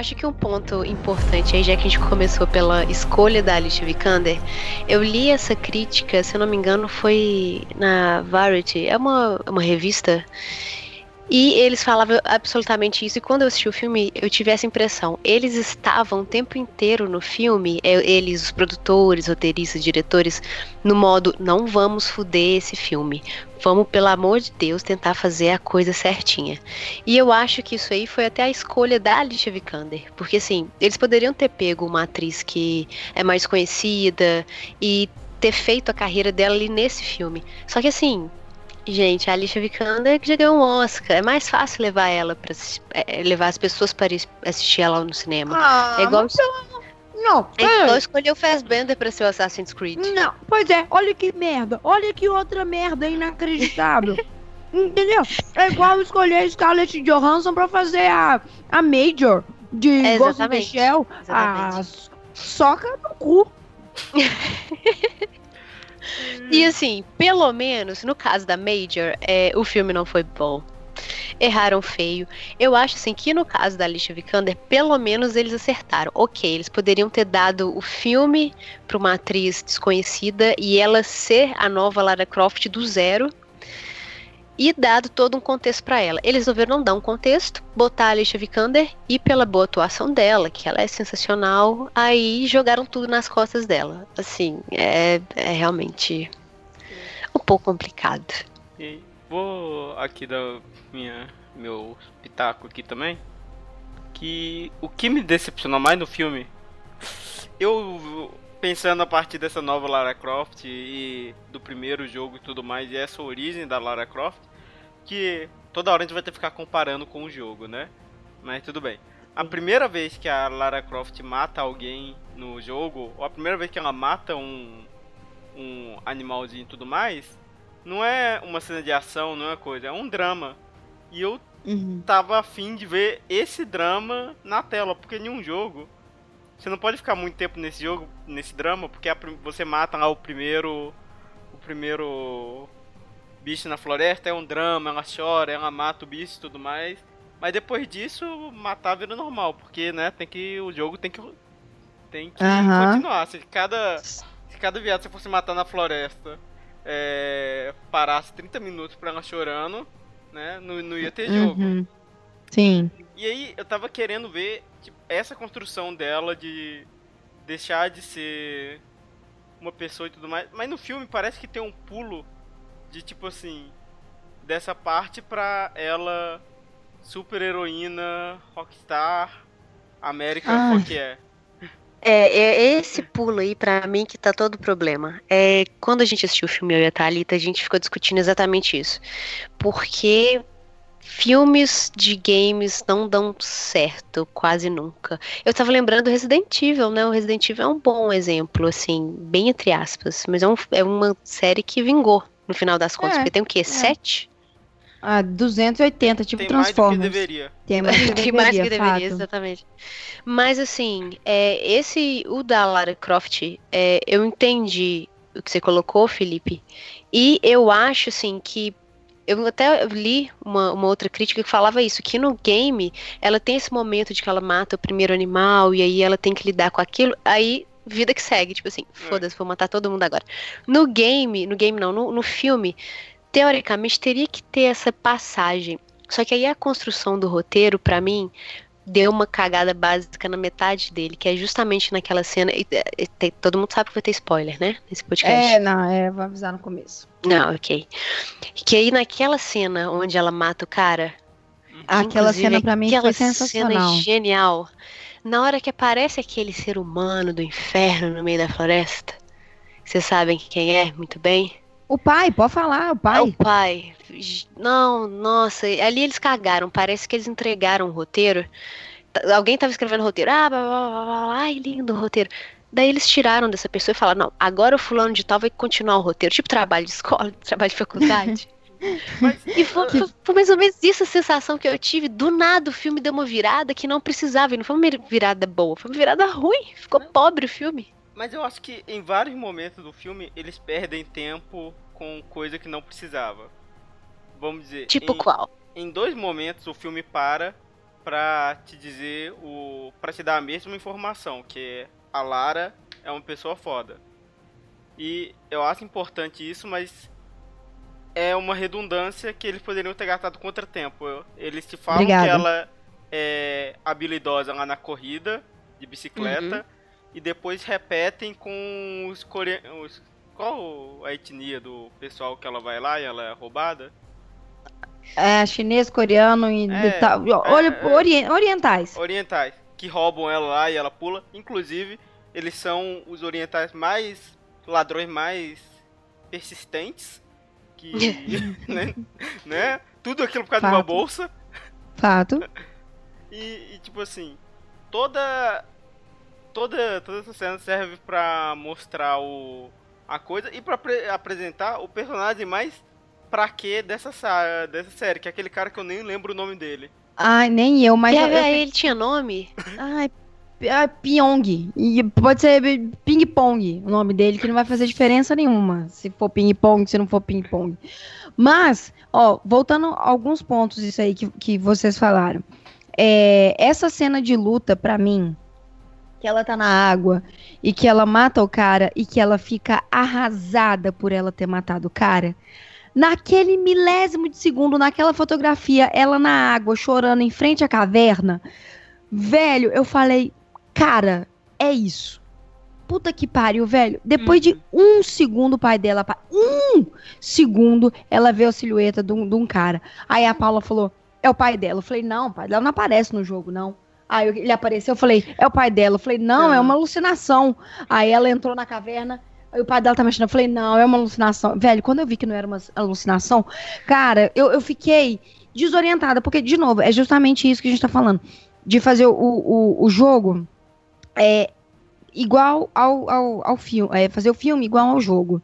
Acho que um ponto importante aí, já que a gente começou pela escolha da Alicia Vikander, eu li essa crítica, se eu não me engano, foi na Variety, é uma, uma revista, e eles falavam absolutamente isso. E quando eu assisti o filme, eu tive essa impressão. Eles estavam o tempo inteiro no filme, é, eles, os produtores, roteiristas, diretores, no modo: não vamos fuder esse filme. Vamos, pelo amor de Deus, tentar fazer a coisa certinha. E eu acho que isso aí foi até a escolha da Alicia Vikander. Porque, assim, eles poderiam ter pego uma atriz que é mais conhecida e ter feito a carreira dela ali nesse filme. Só que, assim, gente, a Alicia Vikander já ganhou um Oscar. É mais fácil levar ela para levar as pessoas para is- assistir ela no cinema. Ah, é igual, Não, é igual escolher o Fassbender para ser o Assassin's Creed. Não, pois é, olha que merda. Olha que outra merda inacreditável. <laughs> Entendeu? É igual escolher a Scarlett Johansson pra fazer a, a Major de É, Ghost. Shell. Exatamente. A soca no cu. <laughs> E assim, pelo menos no caso da Major, é, o filme não foi bom. Erraram feio. Eu acho assim que no caso da Alicia Vikander, pelo menos eles acertaram. Ok, eles poderiam ter dado o filme para uma atriz desconhecida e ela ser a nova Lara Croft do zero e dado todo um contexto para ela. Eles resolveram não dar um contexto, botar a Alicia Vikander e pela boa atuação dela, que ela é sensacional, aí jogaram tudo nas costas dela. Assim, é, é realmente um pouco complicado. E vou aqui dar minha, meu pitaco aqui também. Que o que me decepcionou mais no filme, eu pensando a partir dessa nova Lara Croft e do primeiro jogo e tudo mais, e essa origem da Lara Croft, que toda hora a gente vai ter que ficar comparando com o jogo, né? Mas tudo bem. A primeira vez que a Lara Croft mata alguém no jogo, ou a primeira vez que ela mata um um animalzinho e tudo mais, não é uma cena de ação, não é coisa, é um drama. E eu Uhum. tava afim de ver esse drama na tela, porque em um jogo você não pode ficar muito tempo nesse jogo, nesse drama, porque a você mata lá o primeiro o primeiro bicho na floresta, é um drama, ela chora, ela mata o bicho e tudo mais. Mas depois disso, matar vira normal, porque né, tem que o jogo tem que tem que Aham. continuar. Se cada se cada viado você fosse matar na floresta, é, parasse 30 minutos pra ela chorando, né, não, não ia ter jogo. Uhum. Sim. E aí eu tava querendo ver tipo, essa construção dela de deixar de ser uma pessoa e tudo mais. Mas no filme parece que tem um pulo de tipo assim. Dessa parte pra ela super heroína, rockstar, América Ai. que é. É, é esse pulo aí, pra mim, que tá todo o problema. É, quando a gente assistiu o filme Eu e a Thalita, a gente ficou discutindo exatamente isso. Porque filmes de games não dão certo quase nunca. Eu tava lembrando do Resident Evil, né? O Resident Evil é um bom exemplo, assim, bem entre aspas. Mas é, um- é uma série que vingou, no final das contas. É, porque tem o quê? Sete? Ah, 280, tipo tem mais do que Transformers. deveria. Tem mais do que <laughs> Tem mais que deveria, deveria, exatamente. Mas assim, é, esse, o da Lara Croft, é, eu entendi o que você colocou, Felipe, e eu acho assim que eu até li uma, uma outra crítica que falava isso, que no game ela tem esse momento de que ela mata o primeiro animal e aí ela tem que lidar com aquilo, aí vida que segue, tipo assim, foda-se, vou matar todo mundo agora. No game, no game não, no, no filme, teoricamente teria que ter essa passagem. Só que aí a construção do roteiro, pra mim, deu uma cagada básica na metade dele, que é justamente naquela cena. e, e, todo mundo sabe que vai ter spoiler, né? Nesse podcast. É, não, é, vou avisar no começo. Não, ok. Que aí naquela cena onde ela mata o cara. Aquela cena pra mim aquela foi sensacional. cena genial. Na hora que aparece aquele ser humano do inferno no meio da floresta. Vocês sabem quem é muito bem? O pai, pode falar, o É o pai. Não, nossa, ali eles cagaram. Parece que eles entregaram o roteiro. Alguém tava escrevendo o roteiro. Ah, blá, blá, blá, blá, ai, lindo o roteiro. Daí eles tiraram dessa pessoa e falaram: não, agora o fulano de tal vai continuar o roteiro. Tipo trabalho de escola, <laughs> trabalho de faculdade. <laughs> Mas E foi, foi- foi mais ou menos isso a sensação que eu tive. Do nada o filme deu uma virada que não precisava. E não foi uma virada boa, foi uma virada ruim. Ficou pobre o filme. Mas eu acho que em vários momentos do filme eles perdem tempo com coisa que não precisava. Vamos dizer. Tipo em, qual? em dois momentos o filme para pra te dizer o. pra te dar a mesma informação, que é a Lara é uma pessoa foda. E eu acho importante isso, mas é uma redundância que eles poderiam ter gastado contratempo. Eles te falam Obrigada. que ela é habilidosa lá na corrida de bicicleta e depois repetem com os coreanos. Qual a etnia do pessoal que ela vai lá e ela é roubada? É, chinês, coreano e É, tal. Olha, é, é. orien- orientais. Orientais, que roubam ela lá e ela pula. Inclusive, eles são os orientais mais. ladrões mais persistentes. Que. <laughs> né, né? Tudo aquilo por causa de uma Fato. bolsa. Fato. <laughs> E, e, tipo assim, toda. Toda, toda essa cena serve pra mostrar o, a coisa e pra apre- apresentar o personagem mais pra quê dessa, sa- dessa série, que é aquele cara que eu nem lembro o nome dele. Ai, nem eu, mas. eu- eu- PH, ele tinha nome? <laughs> Ai, ah, Pyong. E pode ser Ping Pong o nome dele, que não vai fazer diferença nenhuma. Se for Ping Pong, se não for Ping Pong. Mas, ó, voltando a alguns pontos isso aí que, que vocês falaram. É, essa cena de luta, pra mim, que ela tá na água e que ela mata o cara e que ela fica arrasada por ela ter matado o cara. Naquele milésimo de segundo, naquela fotografia, ela na água, chorando em frente à caverna. Velho, eu falei, cara, é isso. Puta que pariu, velho. Depois de um segundo, o pai dela, um segundo, ela vê a silhueta de um, de um cara. Aí a Paula falou, é o pai dela. Eu falei, não, o pai dela não aparece no jogo, não. Aí ele apareceu, eu falei, é o pai dela. Eu falei, não, é uma alucinação. Aí ela entrou na caverna, aí o pai dela tá mexendo. Eu falei, não, é uma alucinação. Velho, quando eu vi que não era uma alucinação, cara, eu, eu fiquei desorientada, porque, de novo, é justamente isso que a gente tá falando. De fazer o, o, o jogo é, igual ao, ao, ao filme, é, fazer o filme igual ao jogo.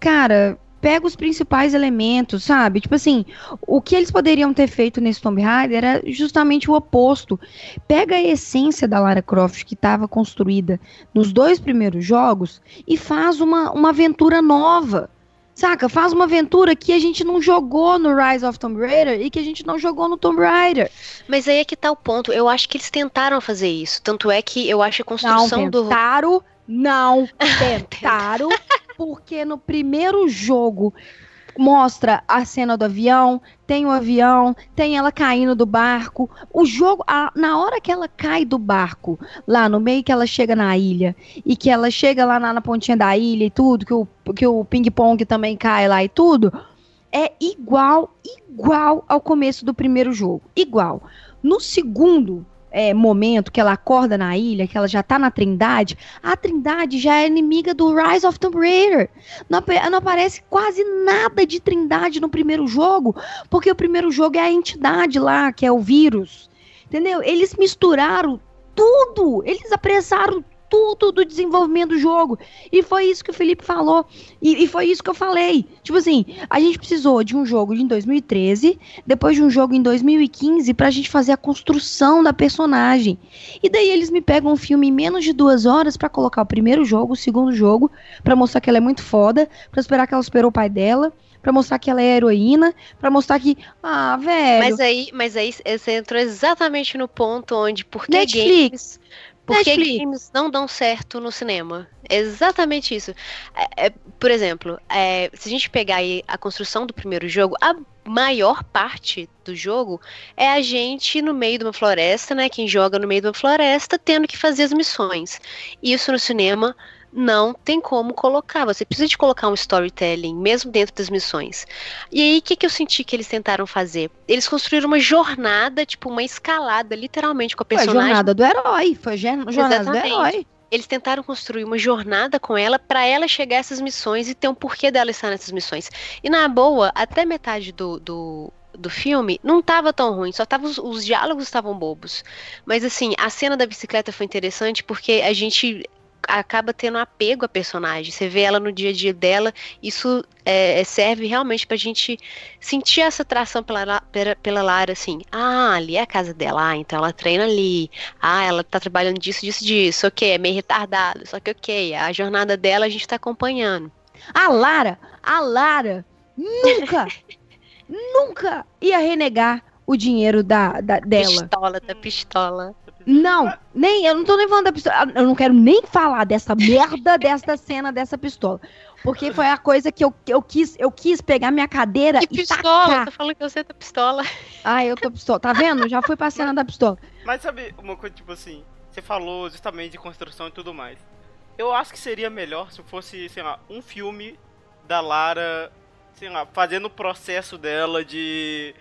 Cara, pega os principais elementos, sabe? Tipo assim, o que eles poderiam ter feito nesse Tomb Raider era justamente o oposto. Pega a essência da Lara Croft que estava construída nos dois primeiros jogos e faz uma, uma aventura nova. Saca? Faz uma aventura que a gente não jogou no Rise of Tomb Raider e que a gente não jogou no Tomb Raider. Mas aí é que tá o ponto. Eu acho que eles tentaram fazer isso. Tanto é que eu acho a construção não, do. Tentaram, não <laughs> tentaram, porque no primeiro jogo mostra a cena do avião, tem o avião, tem ela caindo do barco. O jogo, a, na hora que ela cai do barco, lá no meio que ela chega na ilha, e que ela chega lá na, na pontinha da ilha e tudo, que o, que o ping-pong também cai lá e tudo, é igual, igual ao começo do primeiro jogo. Igual. No segundo, é, momento que ela acorda na ilha, que ela já tá na Trindade, a Trindade já é inimiga do Rise of Tomb Raider. Não, não aparece quase nada de Trindade no primeiro jogo, porque o primeiro jogo é a entidade lá, que é o vírus. Entendeu? Eles misturaram tudo, eles apressaram tudo do desenvolvimento do jogo. E foi isso que o Felipe falou. E, e, foi isso que eu falei. Tipo assim, a gente precisou de um jogo em 2013, depois de um jogo em 2015, pra gente fazer a construção da personagem. E daí eles me pegam um filme em menos de duas horas para colocar o primeiro jogo, o segundo jogo, para mostrar que ela é muito foda, pra esperar que ela superou o pai dela para mostrar que ela é heroína, para mostrar que, ah, velho. Mas aí, mas aí você entrou exatamente no ponto onde por que Netflix. games por que games não dão certo no cinema? É exatamente isso. É, é, por exemplo, é, se a gente pegar a construção do primeiro jogo, a maior parte do jogo é a gente no meio de uma floresta, né? Quem joga no meio de uma floresta tendo que fazer as missões. Isso no cinema não tem como colocar. Você precisa de colocar um storytelling, mesmo dentro das missões. E aí, o que, que eu senti que eles tentaram fazer? Eles construíram uma jornada, tipo, uma escalada, literalmente, com a personagem. Foi a jornada do herói. Foi a jornada Exatamente. do herói. Eles tentaram construir uma jornada com ela para ela chegar a essas missões e ter um porquê dela estar nessas missões. E na boa, até metade do, do do filme não tava tão ruim, só tava os, os diálogos estavam bobos. Mas assim, a cena da bicicleta foi interessante porque a gente acaba tendo apego à personagem. Você vê ela no dia a dia dela, isso é, é serve realmente pra gente sentir essa atração pela, pela, pela Lara, assim. Ah, ali é a casa dela, ah, então ela treina ali. Ah, ela tá trabalhando disso, disso, disso. Ok, é meio retardado, só que ok, a jornada dela a gente tá acompanhando. A Lara, a Lara, nunca, <laughs> nunca ia renegar o dinheiro da, da dela. Pistola, da pistola. Não, nem, eu não tô nem falando da pistola. Ah, eu não quero nem falar dessa <laughs> merda dessa cena dessa pistola. Porque foi a coisa que eu, eu, quis, eu quis pegar minha cadeira que e pistola? tacar. Tô falando que você tá pistola. Ah, eu tô pistola. Tá vendo? Já fui pra cena da pistola. Mas sabe uma coisa, tipo assim, você falou justamente de construção e tudo mais. Eu acho que seria melhor se fosse, sei lá, um filme da Lara, sei lá, fazendo o processo dela de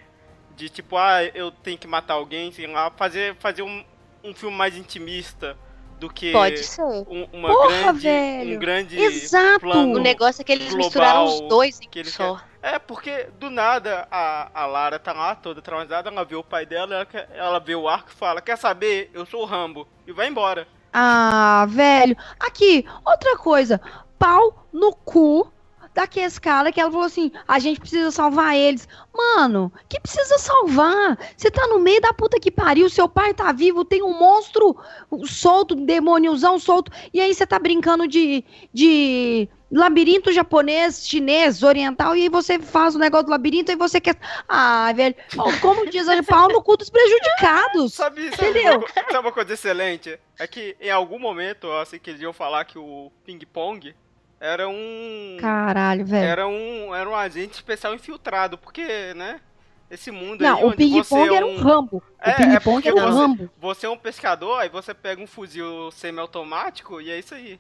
de tipo, ah, eu tenho que matar alguém, sei lá, fazer, fazer um, um filme mais intimista do que Pode ser. Um, uma Porra, grande, velho. um grande Exato. plano O negócio é que eles global misturaram os dois em que eles só. É, porque do nada a, a Lara tá lá toda traumatizada, ela vê o pai dela, ela, ela vê o arco e fala, quer saber? Eu sou o Rambo. E vai embora. Ah, velho. Aqui, outra coisa. Pau no cu daqueles caras que ela falou assim: a gente precisa salvar eles. Mano, que precisa salvar? Você tá no meio da puta que pariu, seu pai tá vivo, tem um monstro solto, demôniozão solto, e aí você tá brincando de. de labirinto japonês, chinês, oriental, e aí você faz o negócio do labirinto e você quer. Ah, velho, como diz a pau no cu dos prejudicados. <laughs> Sabe, sabe, Entendeu? Uma, sabe uma coisa excelente? É que em algum momento, assim, que eles iam falar que o ping-pong era um. Caralho, velho. Era um, era um agente especial infiltrado, porque, né? Esse mundo aí Não, o onde você ping-pong é era um rambo. É, o é ping-pong porque era um você- rambo. Você é um pescador, aí você pega um fuzil semiautomático e é isso aí.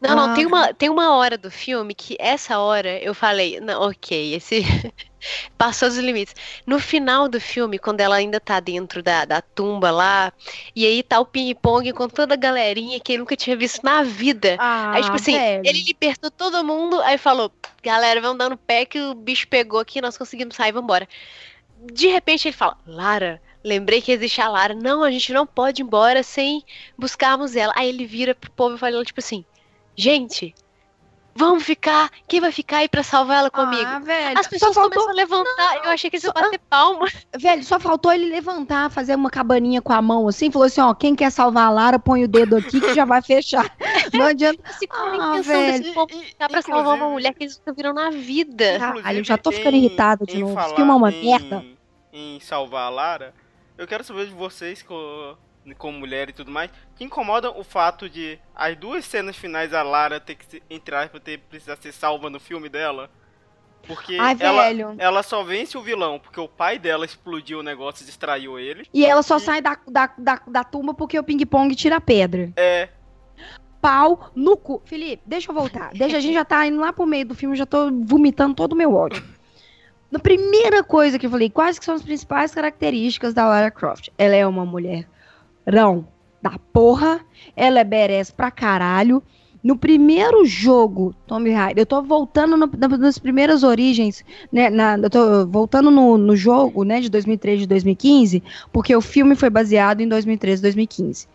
Não, não, tem Ah. uma, tem uma hora do filme que essa hora eu falei, não, ok, esse <laughs> passou dos limites. No final do filme, quando ela ainda tá dentro da, da tumba lá, e aí tá o ping-pong com toda a galerinha que ele nunca tinha visto na vida. Ah, aí, tipo assim, velho. ele libertou todo mundo, aí falou, galera, vamos dando pé que o bicho pegou aqui, nós conseguimos sair, vambora. De repente ele fala, Lara, lembrei que existe a Lara. Não, a gente não pode ir embora sem buscarmos ela. Aí ele vira pro povo e fala, tipo assim, gente, vamos ficar, quem vai ficar aí pra salvar ela comigo? Ah, velho. As pessoas só faltou, começam a levantar, eu achei que eles iam só- bater palma. velho, só faltou ele levantar, fazer uma cabaninha com a mão assim, falou assim, ó, quem quer salvar a Lara, põe o dedo aqui que já vai fechar. <laughs> Não adianta. Assim, qual a Ah, intenção desse velho. povo ficar pra salvar uma mulher que eles nunca viram na vida? Caralho, eu já tô ficando em- irritada de novo. Falar é uma em- merda. Em salvar a Lara, eu quero saber de vocês, co- como mulher e tudo mais, que incomoda o fato de as duas cenas finais a Lara ter que, entre aspas, ter, precisar ser salva no filme dela. Porque Ai, ela, velho. ela só vence o vilão porque o pai dela explodiu o negócio e distraiu ele. E ela só E- sai da, da, da, da tumba porque o ping-pong tira a pedra. É, Pau no cu. Felipe, deixa eu voltar. Deixa, a gente já tá indo lá pro meio do filme, já tô vomitando todo o meu ódio. Na primeira coisa que eu falei, quais que são as principais características da Lara Croft? Ela é uma mulher rão da porra, ela é badass pra caralho. No primeiro jogo, Tomb Raider, eu tô voltando no- na- nas primeiras origens, né, na- eu tô voltando no, no jogo, né, de 2013 e 2015, porque o filme foi baseado em 2013 e 2015.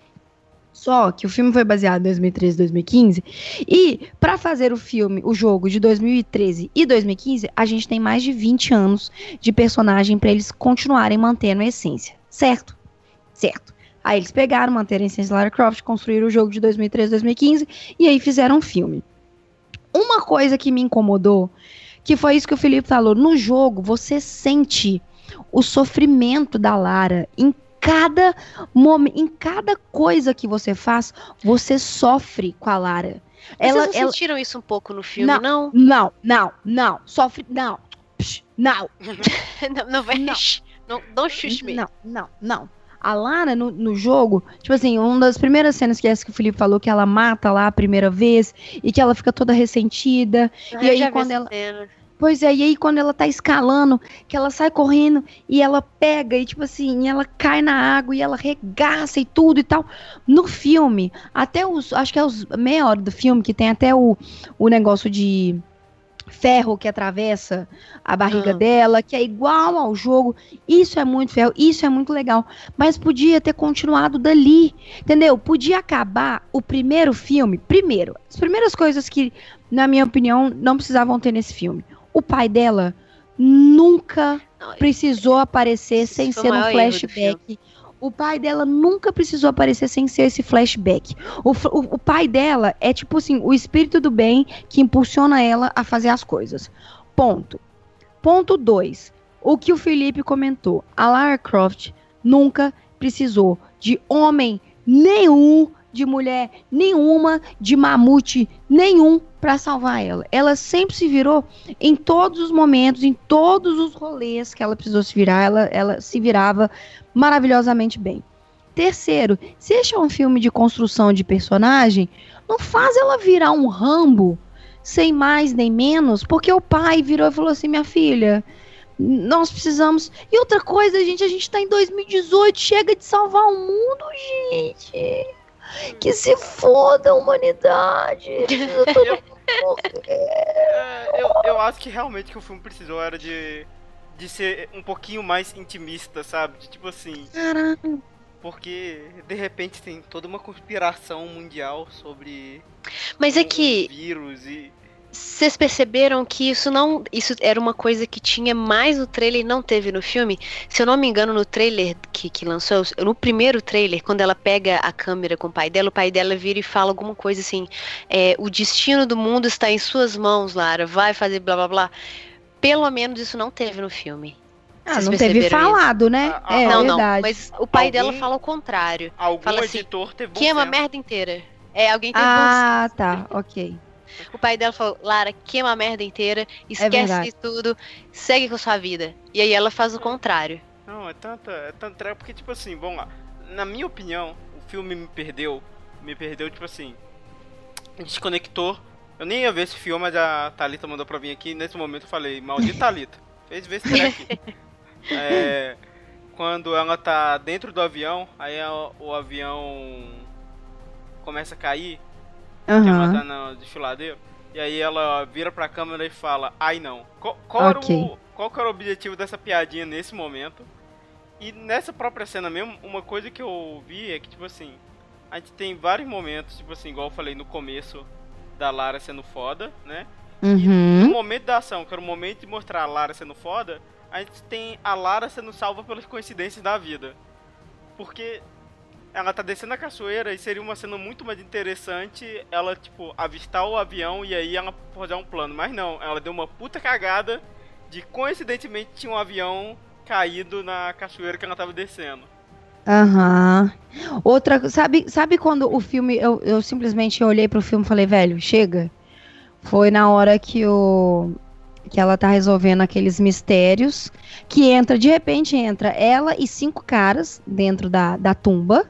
Só que o filme foi baseado em 2013 e 2015. E para fazer o filme, o jogo de 2013 e 2015, a gente tem mais de 20 anos de personagem para eles continuarem mantendo a essência. Certo? Certo. Aí eles pegaram, manteram a essência de Lara Croft, construíram o jogo de 2013 e 2015 e aí fizeram um filme. Uma coisa que me incomodou, que foi isso que o Felipe falou, no jogo você sente o sofrimento da Lara em cada momento, em cada coisa que você faz, você sofre com a Lara. Ela, Vocês não ela, sentiram isso um pouco no filme, não? não, não, não, sofre, não, Psh, não, <laughs> Não, não vai. Não. Não, não, não, não. A Lara no, no jogo, tipo assim, uma das primeiras cenas que é essa que o Felipe falou, que ela mata lá a primeira vez e que ela fica toda ressentida. Ah, E eu aí, já vi quando ela- cena. Pois é, e aí quando ela tá escalando, que ela sai correndo e ela pega e tipo assim, ela cai na água e ela regaça e tudo e tal. No filme, até os, acho que é os meia hora do filme que tem até o, o negócio de ferro que atravessa a barriga Ah. dela, que é igual ao jogo. Isso é muito ferro, isso é muito legal, mas podia ter continuado dali, entendeu? Podia acabar o primeiro filme, primeiro, as primeiras coisas que na minha opinião não precisavam ter nesse filme. O pai dela nunca Não, precisou aparecer sem ser um flashback. O pai dela nunca precisou aparecer sem ser esse flashback. O, o- o pai dela é tipo assim, o espírito do bem que impulsiona ela a fazer as coisas. Ponto. Ponto 2. O que o Felipe comentou. A Lara Croft nunca precisou de homem nenhum, de mulher nenhuma, de mamute nenhum para salvar ela. Ela sempre se virou em todos os momentos, em todos os rolês que ela precisou se virar, ela, ela se virava maravilhosamente bem. Terceiro, se este é um filme de construção de personagem, não faz ela virar um Rambo sem mais nem menos, porque o pai virou e falou assim: minha filha, nós precisamos. E outra coisa, gente, a gente tá em 2018, chega de salvar o mundo, gente. Que se foda a humanidade. <laughs> Morrer. É, eu, eu acho que realmente que o filme precisou era de, de ser um pouquinho mais intimista, sabe? De tipo assim, porque de repente tem toda uma conspiração mundial sobre Mas é um que vírus e vocês perceberam que isso não. Isso era uma coisa que tinha mais no trailer e não teve no filme. Se eu não me engano, no trailer que, que lançou, no primeiro trailer, quando ela pega a câmera com o pai dela, o pai dela vira e fala alguma coisa assim: é, o destino do mundo está em suas mãos, Lara, vai fazer blá blá blá. Pelo menos isso não teve no filme. Ah, Vocês não teve perceberam isso? falado, né? Ah, ah, é não, verdade. não. Mas o pai Algum- dela fala o contrário. algum Fala assim, editor teve Queima a merda inteira. É, alguém teve bom Ah, tá, ok. O pai dela falou, Lara, queima a merda inteira, esquece verdade. de tudo, segue com sua vida. E aí ela faz o contrário. Não, é tanta, é tanta porque tipo assim, vamos lá. Na minha opinião, o filme me perdeu, me perdeu tipo assim, desconectou. Eu nem ia ver esse filme, mas a Thalita mandou pra vir aqui, nesse momento eu falei, maldita Thalita, fez ver esse treco. <laughs> é, quando ela tá dentro do avião, aí o avião começa a cair, que ela Aham. tá no desfiladeiro. E aí ela vira pra câmera e fala, ai não. Qual, qual, Ok. era, o, qual que era o objetivo dessa piadinha nesse momento? E nessa própria cena mesmo, uma coisa que eu vi é que, tipo assim, a gente tem vários momentos, tipo assim, igual eu falei no começo da Lara sendo foda, né? No Uhum. momento da ação, que era o momento de mostrar a Lara sendo foda, a gente tem a Lara sendo salva pelas coincidências da vida. Porque ela tá descendo a cachoeira e seria uma cena muito mais interessante ela, tipo, avistar o avião e aí ela fazer um plano. Mas não, ela deu uma puta cagada de coincidentemente tinha um avião caído na cachoeira que ela tava descendo. Aham. Outra, sabe, sabe quando o filme, eu, eu simplesmente olhei pro filme e falei, velho, chega. Foi na hora que o que ela tá resolvendo aqueles mistérios, que entra, de repente entra ela e cinco caras dentro da, da tumba.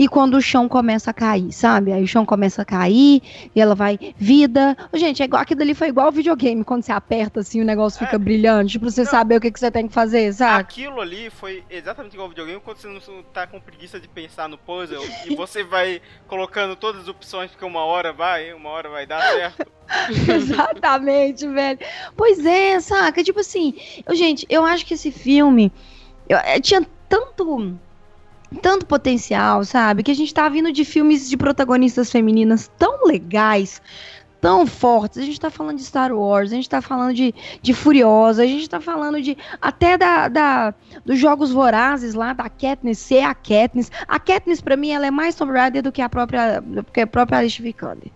E quando o chão começa a cair, sabe? Aí o chão começa a cair e ela vai, vida. Gente, é igual, aquilo ali foi igual videogame, quando você aperta assim, o negócio fica É. brilhante, pra você Não. saber o que, que você tem que fazer, sabe? Aquilo ali foi exatamente igual ao videogame quando você não tá com preguiça de pensar no puzzle e você vai colocando todas as opções porque uma hora vai, uma hora vai dar certo. <laughs> Exatamente, velho. Pois é, saca? Tipo assim, eu, gente, eu acho que esse filme eu- eh, tinha tanto tanto potencial, sabe? Que a gente tá vindo de filmes de protagonistas femininas tão legais, tão fortes. A gente tá falando de Star Wars, a gente tá falando de, de Furiosa, a gente tá falando de até da, da dos Jogos Vorazes lá, da Katniss ser a Katniss. A Katniss, pra mim, ela é mais Tomb Raider do que a própria, do que a própria Alicia Vikander.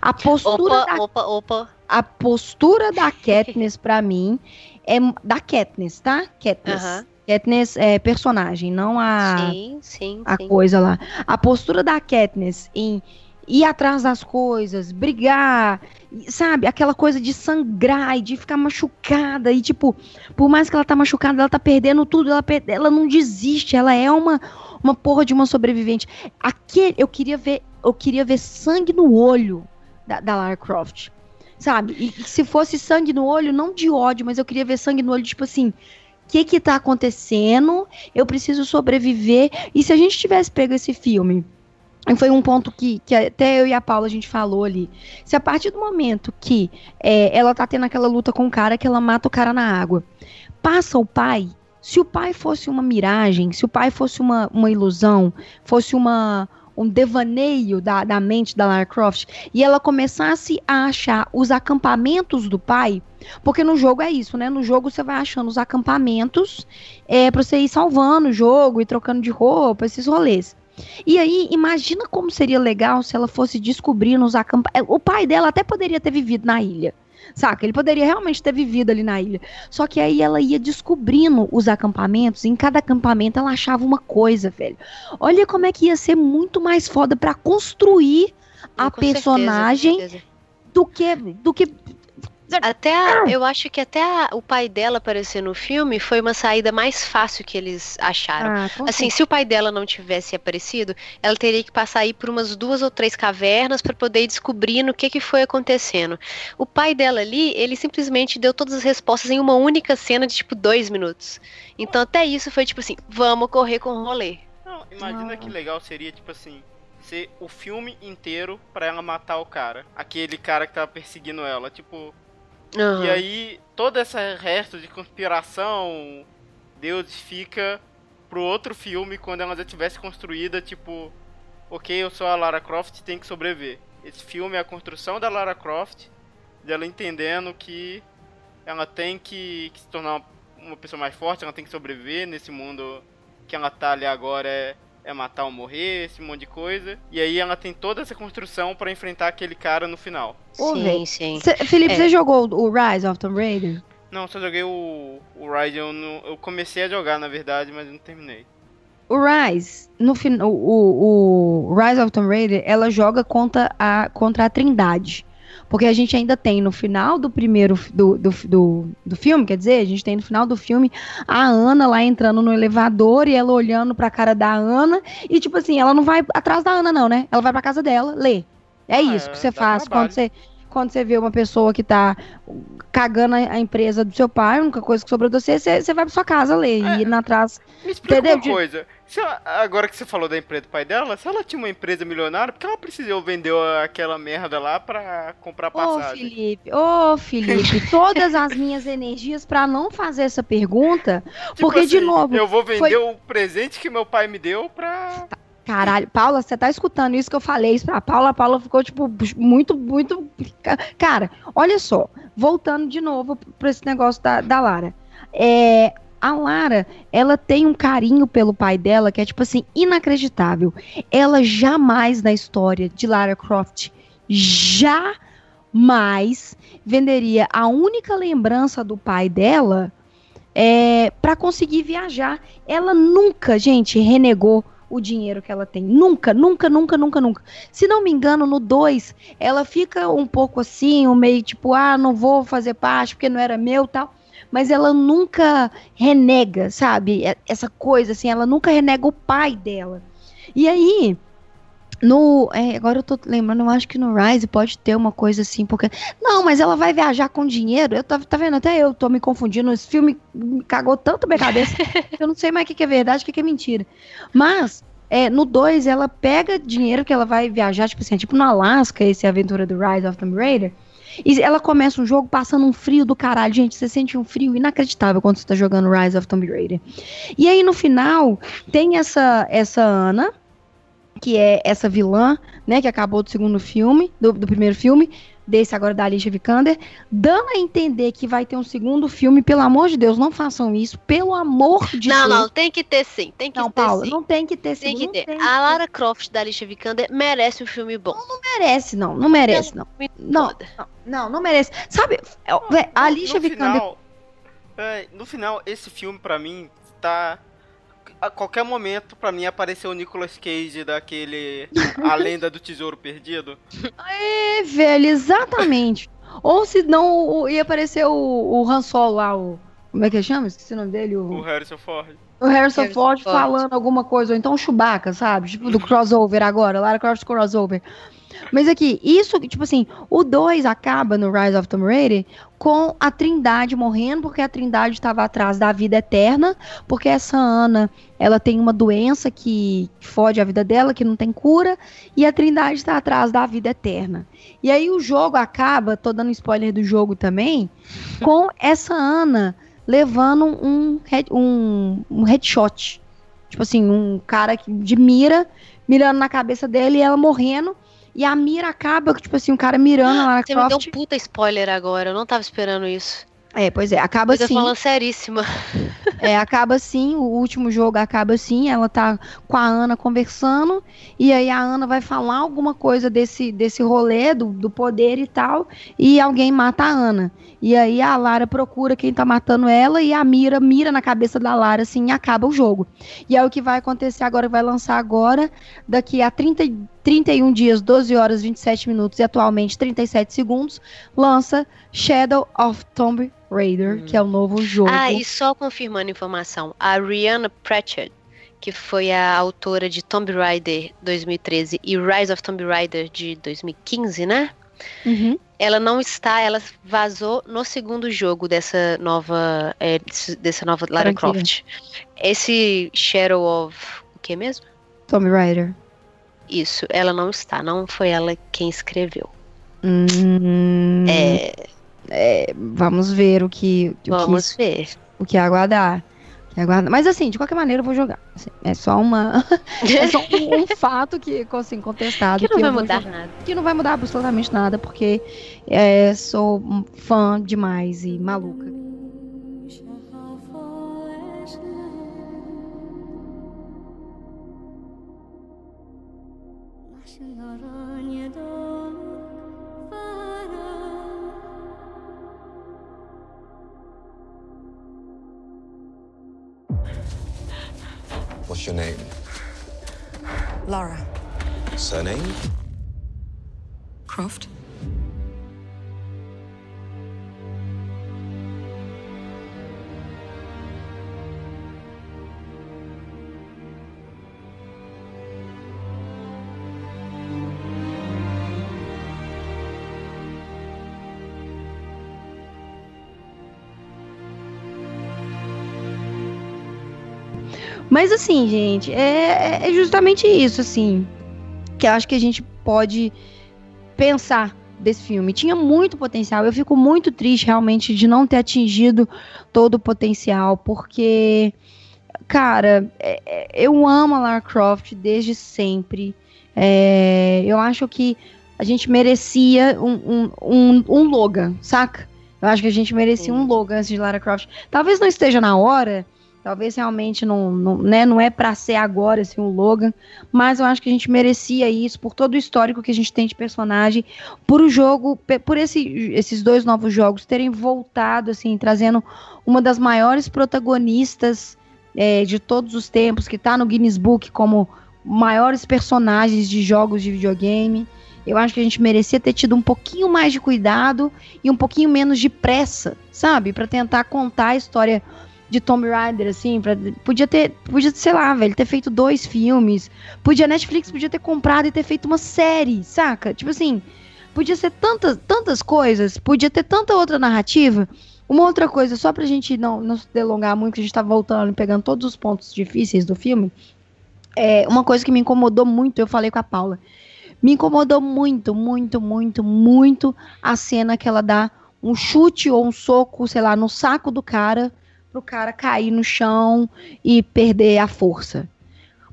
A postura da Opa, opa, opa. a postura da Katniss pra mim é da Katniss, tá? Katniss. Aham. Katniss é personagem, não a Sim, sim, a sim. coisa lá. A postura da Katniss em ir atrás das coisas, brigar, sabe? Aquela coisa de sangrar e de ficar machucada e tipo, por mais que ela tá machucada, ela tá perdendo tudo, ela, per- ela não desiste, ela é uma uma porra de uma sobrevivente. Aquele, eu queria ver, eu queria ver sangue no olho da, da Lara Croft. Sabe? E, e se fosse sangue no olho, não de ódio, mas eu queria ver sangue no olho, tipo assim, que que tá acontecendo? Eu preciso sobreviver. E se a gente tivesse pego esse filme, foi um ponto que, que até eu e a Paula a gente falou ali. Se a partir do momento que é, ela tá tendo aquela luta com o cara, que ela mata o cara na água, passa o pai. Se o pai fosse uma miragem, se o pai fosse uma, uma ilusão, fosse uma, um devaneio da, da mente da Lara Croft, e ela começasse a achar os acampamentos do pai, porque no jogo é isso, né? No jogo você vai achando os acampamentos é, pra você ir salvando o jogo e trocando de roupa, esses rolês. E aí, imagina como seria legal se ela fosse descobrindo os acampamentos. O pai dela até poderia ter vivido na ilha. Saca? Ele poderia realmente ter vivido ali na ilha. Só que aí ela ia descobrindo os acampamentos. E em cada acampamento ela achava uma coisa, velho. Olha como é que ia ser muito mais foda pra construir a Com certeza, personagem certeza. do que do que Até a- eu acho que até a- o pai dela aparecer no filme foi uma saída mais fácil que eles acharam. Ah, Assim, se o pai dela não tivesse aparecido, ela teria que passar aí por umas duas ou três cavernas para poder ir descobrindo o que, que foi acontecendo. O pai dela ali, ele simplesmente deu todas as respostas em uma única cena de tipo dois minutos. Então até isso foi tipo assim, vamos correr com o rolê. Não, imagina que legal seria, tipo assim, ser o filme inteiro pra ela matar o cara. Aquele cara que tava perseguindo ela, tipo. Aham. E aí, todo esse resto de conspiração, Deus fica pro outro filme quando ela já tivesse construída, tipo, ok, eu sou a Lara Croft, tem que sobreviver. Esse filme é a construção da Lara Croft, dela entendendo que ela tem que, que se tornar uma pessoa mais forte, ela tem que sobreviver nesse mundo que ela tá ali agora é, é matar ou morrer, esse monte de coisa. E aí ela tem toda essa construção pra enfrentar aquele cara no final. Sim, sim. Cê- Felipe, É. você jogou o Rise of Tomb Raider? Não, só joguei o, o Ride, eu, não- eu comecei a jogar na verdade, mas não terminei. O Rise, no fin- o, o, o Rise of Tomb Raider, ela joga contra a, contra a Trindade. Porque a gente ainda tem no final do primeiro do, do, do, do filme, quer dizer, a gente tem no final do filme a Ana lá entrando no elevador e ela olhando pra cara da Ana. E tipo assim, ela não vai atrás da Ana, não, né? Ela vai pra casa dela, lê. É Ah, isso é, que você dá faz trabalho. quando você. quando você vê uma pessoa que tá cagando a, empresa do seu pai, a única coisa que sobrou de você, você, você vai pra sua casa ler É. e ir na atrás. Me explica Entendeu? uma coisa. Se ela- agora que você falou da empresa do pai dela, se ela tinha uma empresa milionária, por que ela precisou vender aquela merda lá pra comprar Ô, passagem? Felipe, ô, Felipe, <laughs> todas as minhas energias pra não fazer essa pergunta, Tipo porque, de assim, novo, Eu vou vender foi- o presente que meu pai me deu pra. Caralho, Paula, você tá escutando isso que eu falei isso pra Paula? A Paula ficou, tipo, muito, muito. Cara, olha só, voltando de novo pra esse negócio da, da Lara. É. A Lara, ela tem um carinho pelo pai dela que é, tipo assim, inacreditável. Ela jamais na história de Lara Croft, jamais venderia a única lembrança do pai dela é, para conseguir viajar. Ela nunca, gente, renegou o dinheiro que ela tem. Nunca, nunca, nunca, nunca, nunca. Se não me engano, no 2, ela fica um pouco assim, um meio tipo, ah, não vou fazer parte porque não era meu tal. Mas ela nunca renega, sabe? E- Essa coisa, assim, ela nunca renega o pai dela. E aí, no. é, agora eu tô lembrando, eu acho que no Rise pode ter uma coisa assim, porque. Não, mas ela vai viajar com dinheiro. Eu tô, tá vendo? Até eu tô me confundindo. Esse filme me cagou tanto minha cabeça. eu não sei mais o que, que é verdade o que, que é mentira. Mas. é, no 2, ela pega dinheiro que ela vai viajar, tipo assim, tipo no Alasca, esse é aventura do Rise of Tomb Raider. E ela começa um jogo passando um frio do caralho. Gente, você sente um frio inacreditável quando você tá jogando Rise of Tomb Raider. E aí, no final, tem essa, essa Ana, que é essa vilã, né, que acabou do segundo filme, do, do primeiro filme, desse agora da Alicia Vikander, dando a entender que vai ter um segundo filme, pelo amor de Deus, não façam isso, pelo amor de não, Deus. não, tem que ter sim. Tem que Não, ter Paula, sim. não tem que ter Tem segundo, que ter. não tem A Lara Croft da Alicia Vikander merece um filme bom. merece, não, não merece, não. Não, Toda. não, não, não merece. Sabe, é, a Alicia no Vikander final, é, no final, esse filme pra mim tá. A qualquer momento, pra mim, apareceu o Nicolas Cage daquele A Lenda do Tesouro Perdido. É, velho, exatamente. Ou se não, ia aparecer o, o Han Solo lá, o. Como é que chama? Esqueci o nome dele. O O, Harrison Ford. o Harrison Harrison Ford Ford. falando alguma coisa, ou então o Chewbacca, sabe? Tipo, do crossover agora, Lara Croft crossover. Mas aqui, isso, tipo assim, o 2 acaba no Rise of Tomb Raider com a Trindade morrendo, porque a Trindade estava atrás da vida eterna, porque essa Ana, ela tem uma doença que fode a vida dela, que não tem cura, e a Trindade está atrás da vida eterna. E aí o jogo acaba, tô dando spoiler do jogo também, com essa Ana levando um, head- um, um headshot. Tipo assim, um cara de mira, mirando na cabeça dele e ela morrendo. E a mira acaba, tipo assim, um cara mirando a Lara Você me deu Croft. um puta spoiler agora, eu não tava esperando isso. É, pois é, acaba Eu tô assim. falando seríssima. <laughs> É, acaba assim, o último jogo acaba assim, ela tá com a Ana conversando, e aí a Ana vai falar alguma coisa desse, desse rolê, do, do poder e tal, e alguém mata a Ana. E aí a Lara procura quem tá matando ela, e a Mira mira na cabeça da Lara, assim, e acaba o jogo. E é o que vai acontecer agora, vai lançar agora, daqui a 30, e- 31 dias, 12 horas, 27 minutos e atualmente 37 segundos, lança Shadow of Tomb Raider, que é o novo jogo. Ah, e só confirmando a informação, a Rihanna Pratchett, que foi a autora de Tomb Raider 2013 e Rise of Tomb Raider de 2015, né? Uhum. Ela não está, ela vazou no segundo jogo dessa nova, é, dessa nova Lara Franquia. Croft. Esse Shadow of o que mesmo? Tomb Raider. Isso, ela não está, não foi ela quem escreveu. Hum, É, Vamos ver o que, o vamos que, ver. o que aguardar. O que aguardar. Mas assim, de qualquer maneira eu vou jogar. Assim, é só uma. <laughs> é só um, um fato que, assim, contestado. que não vai eu vou mudar jogar. nada. Que não vai mudar absolutamente nada, porque é, sou fã demais e maluca. What's your name? Lara Surname? Croft. Mas assim, gente, é, é justamente isso, assim, que eu acho que a gente pode pensar desse filme. Tinha muito potencial. Eu fico muito triste realmente de não ter atingido todo o potencial, porque, cara, é, é, eu amo a Lara Croft desde sempre. É, eu acho que a gente merecia um, um, um, um Logan, saca? Eu acho que a gente merecia um Logan antes de Lara Croft. Talvez não esteja na hora, Talvez realmente não, não, né, não é para ser agora assim, o Logan, mas eu acho que a gente merecia isso por todo o histórico que a gente tem de personagem, por o jogo, por esse, esses dois novos jogos terem voltado, assim, trazendo uma das maiores protagonistas é, de todos os tempos, que está no Guinness Book como maiores personagens de jogos de videogame. Eu acho que a gente merecia ter tido um pouquinho mais de cuidado e um pouquinho menos de pressa, sabe? Para tentar contar a história de Tomb Raider, assim, pra, podia ter, podia, sei lá, velho, ter feito dois filmes, podia, Netflix podia ter comprado e ter feito uma série, saca? Tipo assim, podia ser tantas, tantas coisas, podia ter tanta outra narrativa. Uma outra coisa, só pra gente não, não se delongar muito, que a gente tá voltando e pegando todos os pontos difíceis do filme, é uma coisa que me incomodou muito, eu falei com a Paula, me incomodou muito, muito, muito, muito a cena que ela dá um chute ou um soco, sei lá, no saco do cara pro cara cair no chão e perder a força.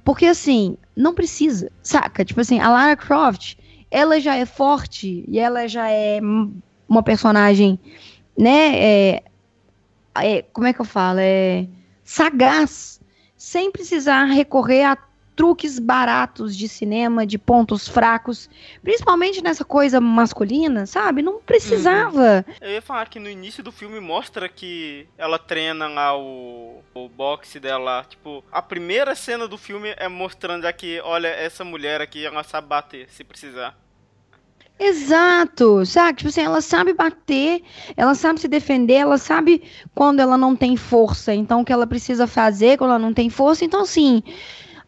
Porque assim, não precisa, saca? Tipo assim, a Lara Croft, ela já é forte e ela já é uma personagem, né? É, é, como é que eu falo? É sagaz, sem precisar recorrer a truques baratos de cinema, de pontos fracos, principalmente nessa coisa masculina, sabe? Não precisava. Uhum. Eu ia falar que no início do filme mostra que ela treina lá o, o boxe dela. Tipo, a primeira cena do filme é mostrando aqui, olha, essa mulher aqui, ela sabe bater, se precisar. Exato, sabe? Tipo assim, ela sabe bater, ela sabe se defender, ela sabe quando ela não tem força, então o que ela precisa fazer quando ela não tem força. Então, assim,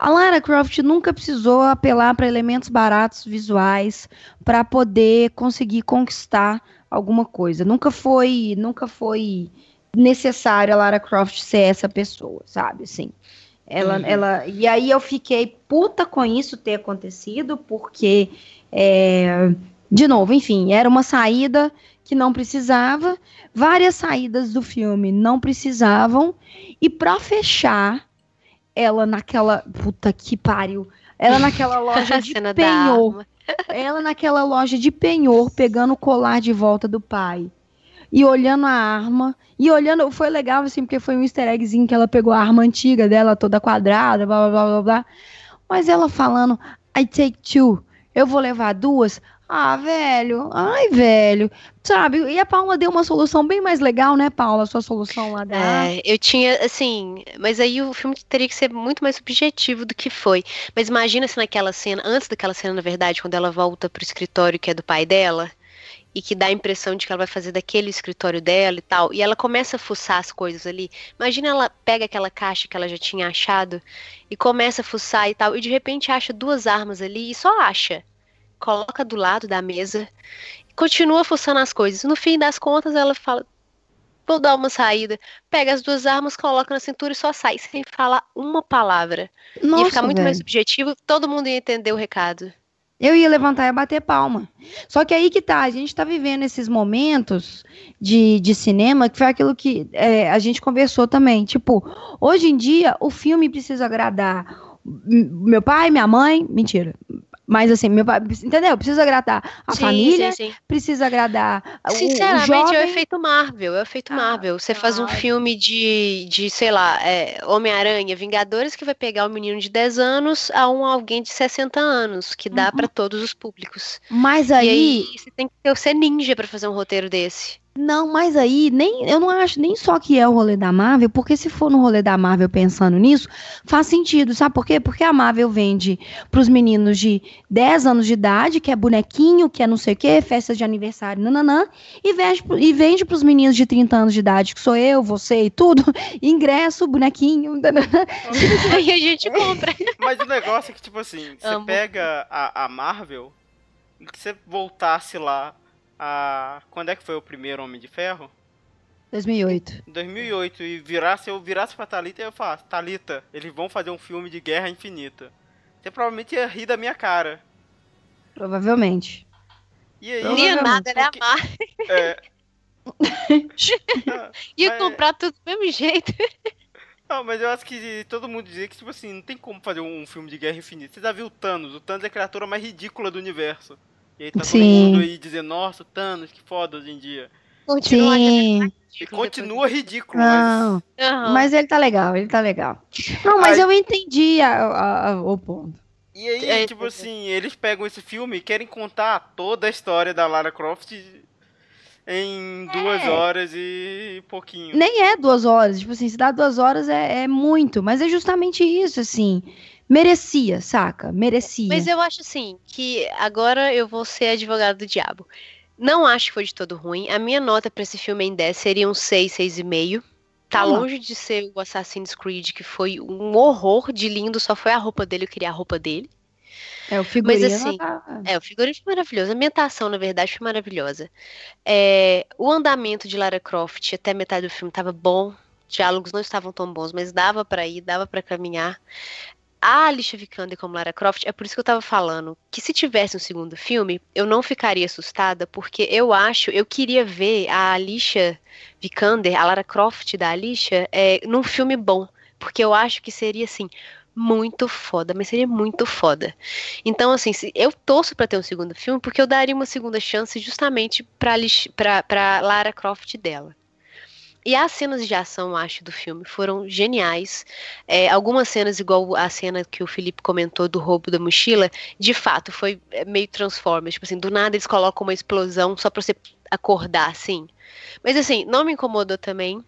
a Lara Croft nunca precisou apelar para elementos baratos visuais para poder conseguir conquistar alguma coisa. Nunca foi, nunca foi necessário a Lara Croft ser essa pessoa, sabe? Assim. Ela, uhum. ela, e aí eu fiquei puta com isso ter acontecido, porque, é, de novo, enfim, era uma saída que não precisava, várias saídas do filme não precisavam, e para fechar, ela naquela. Puta que pariu. Ela naquela <laughs> loja de penhor. <laughs> Ela naquela loja de penhor, pegando o colar de volta do pai. E olhando a arma. E olhando. Foi legal, assim, porque foi um easter eggzinho que ela pegou a arma antiga dela, toda quadrada, blá blá blá blá blá. Mas ela falando, I take two. Eu vou levar duas. Ah, velho, ai, velho. Sabe, e a Paula deu uma solução bem mais legal, né, Paula? A sua solução lá da. É, eu tinha, assim, mas aí o filme teria que ser muito mais subjetivo do que foi. Mas imagina se naquela cena, antes daquela cena, na verdade, quando ela volta pro escritório que é do pai dela, e que dá a impressão de que ela vai fazer daquele escritório dela e tal, e ela começa a fuçar as coisas ali. Imagina ela pega aquela caixa que ela já tinha achado e começa a fuçar e tal, e de repente acha duas armas ali e só acha coloca do lado da mesa, continua fuçando as coisas. No fim das contas, ela fala: vou dar uma saída. Pega as duas armas, coloca na cintura e só sai, sem falar uma palavra. Nossa, ia ficar muito velho. mais objetivo, todo mundo ia entender o recado. Eu ia levantar e bater palma. Só que aí que tá, a gente tá vivendo esses momentos de, de cinema, que foi aquilo que é, a gente conversou também. Tipo, hoje em dia, o filme precisa agradar meu pai, minha mãe, mentira, mas assim, meu pai, entendeu? Precisa agradar a sim, família, sim, sim. precisa agradar Sinceramente, o, o é o efeito Marvel, é o efeito ah, Marvel. Você ah, faz um filme de, de sei lá, é, Homem-Aranha, Vingadores, que vai pegar um menino de 10 anos a um alguém de 60 anos, que dá uhum. para todos os públicos. Mas aí... E aí você tem que ser ninja para fazer um roteiro desse. Não, mas aí nem eu não acho nem só que é o rolê da Marvel, porque se for no rolê da Marvel pensando nisso, faz sentido, sabe por quê? Porque a Marvel vende pros meninos de 10 anos de idade, que é bonequinho, que é não sei o quê, festa de aniversário, nananã, e vende, e vende pros meninos de 30 anos de idade, que sou eu, você e tudo, <laughs> ingresso, bonequinho, nananã. <laughs> Aí a gente compra. Mas o negócio é que, tipo assim, você Amo. pega a, a Marvel, e que você voltasse lá a. Quando é que foi o primeiro Homem de Ferro? 2008. 2008 e virasse, eu virasse pra Thalita eu faço, Thalita, eles vão fazer um filme de Guerra Infinita. Você provavelmente ia rir da minha cara. Provavelmente. E aí, Não, Ia nada, né? porque- Amar. é, <laughs> Ia Mas- comprar tudo do mesmo jeito. Não, mas eu acho que todo mundo dizia que, tipo assim, não tem como fazer um filme de Guerra Infinita. Você já viu o Thanos? O Thanos é a criatura mais ridícula do universo. E aí tá todo Sim. mundo aí dizendo, nossa, o Thanos, que foda hoje em dia. Continua Sim. E continua ridículo, Não, mas... Aham. mas ele tá legal, ele tá legal. Não, mas Aí- eu entendi a- a- a- o ponto. E aí, É, tipo é, é. assim, eles pegam esse filme e querem contar toda a história da Lara Croft em duas É. horas e pouquinho. Nem é duas horas, tipo assim, se dá duas horas é, é muito, mas é justamente isso, assim. Merecia, saca? Merecia. Mas eu acho assim, que agora eu vou ser advogado do diabo. Não acho que foi de todo ruim. A minha nota pra esse filme em 10 seria um 6, 6,5. Tá longe de ser o Assassin's Creed, que foi um horror de lindo, só foi a roupa dele, eu queria a roupa dele. É, o figurino assim, tá- É, o figurino foi maravilhoso, a ambientação, na verdade, foi maravilhosa. É, o andamento de Lara Croft até metade do filme tava bom, diálogos não estavam tão bons, mas dava pra ir, dava pra caminhar. A Alicia Vikander como Lara Croft, é por isso que eu tava falando que se tivesse um segundo filme, eu não ficaria assustada, porque eu acho, eu queria ver a Alicia Vikander, a Lara Croft da Alicia, é, num filme bom, porque eu acho que seria assim muito foda, mas seria muito foda. Então, assim, eu torço pra ter um segundo filme, porque eu daria uma segunda chance justamente pra, pra, pra Lara Croft dela. E as cenas de ação, acho, do filme foram geniais. É, algumas cenas, igual a cena que o Felipe comentou do roubo da mochila, de fato, foi é, meio Transformers. Tipo assim, do nada eles colocam uma explosão só pra você acordar, assim. Mas assim, não me incomodou também.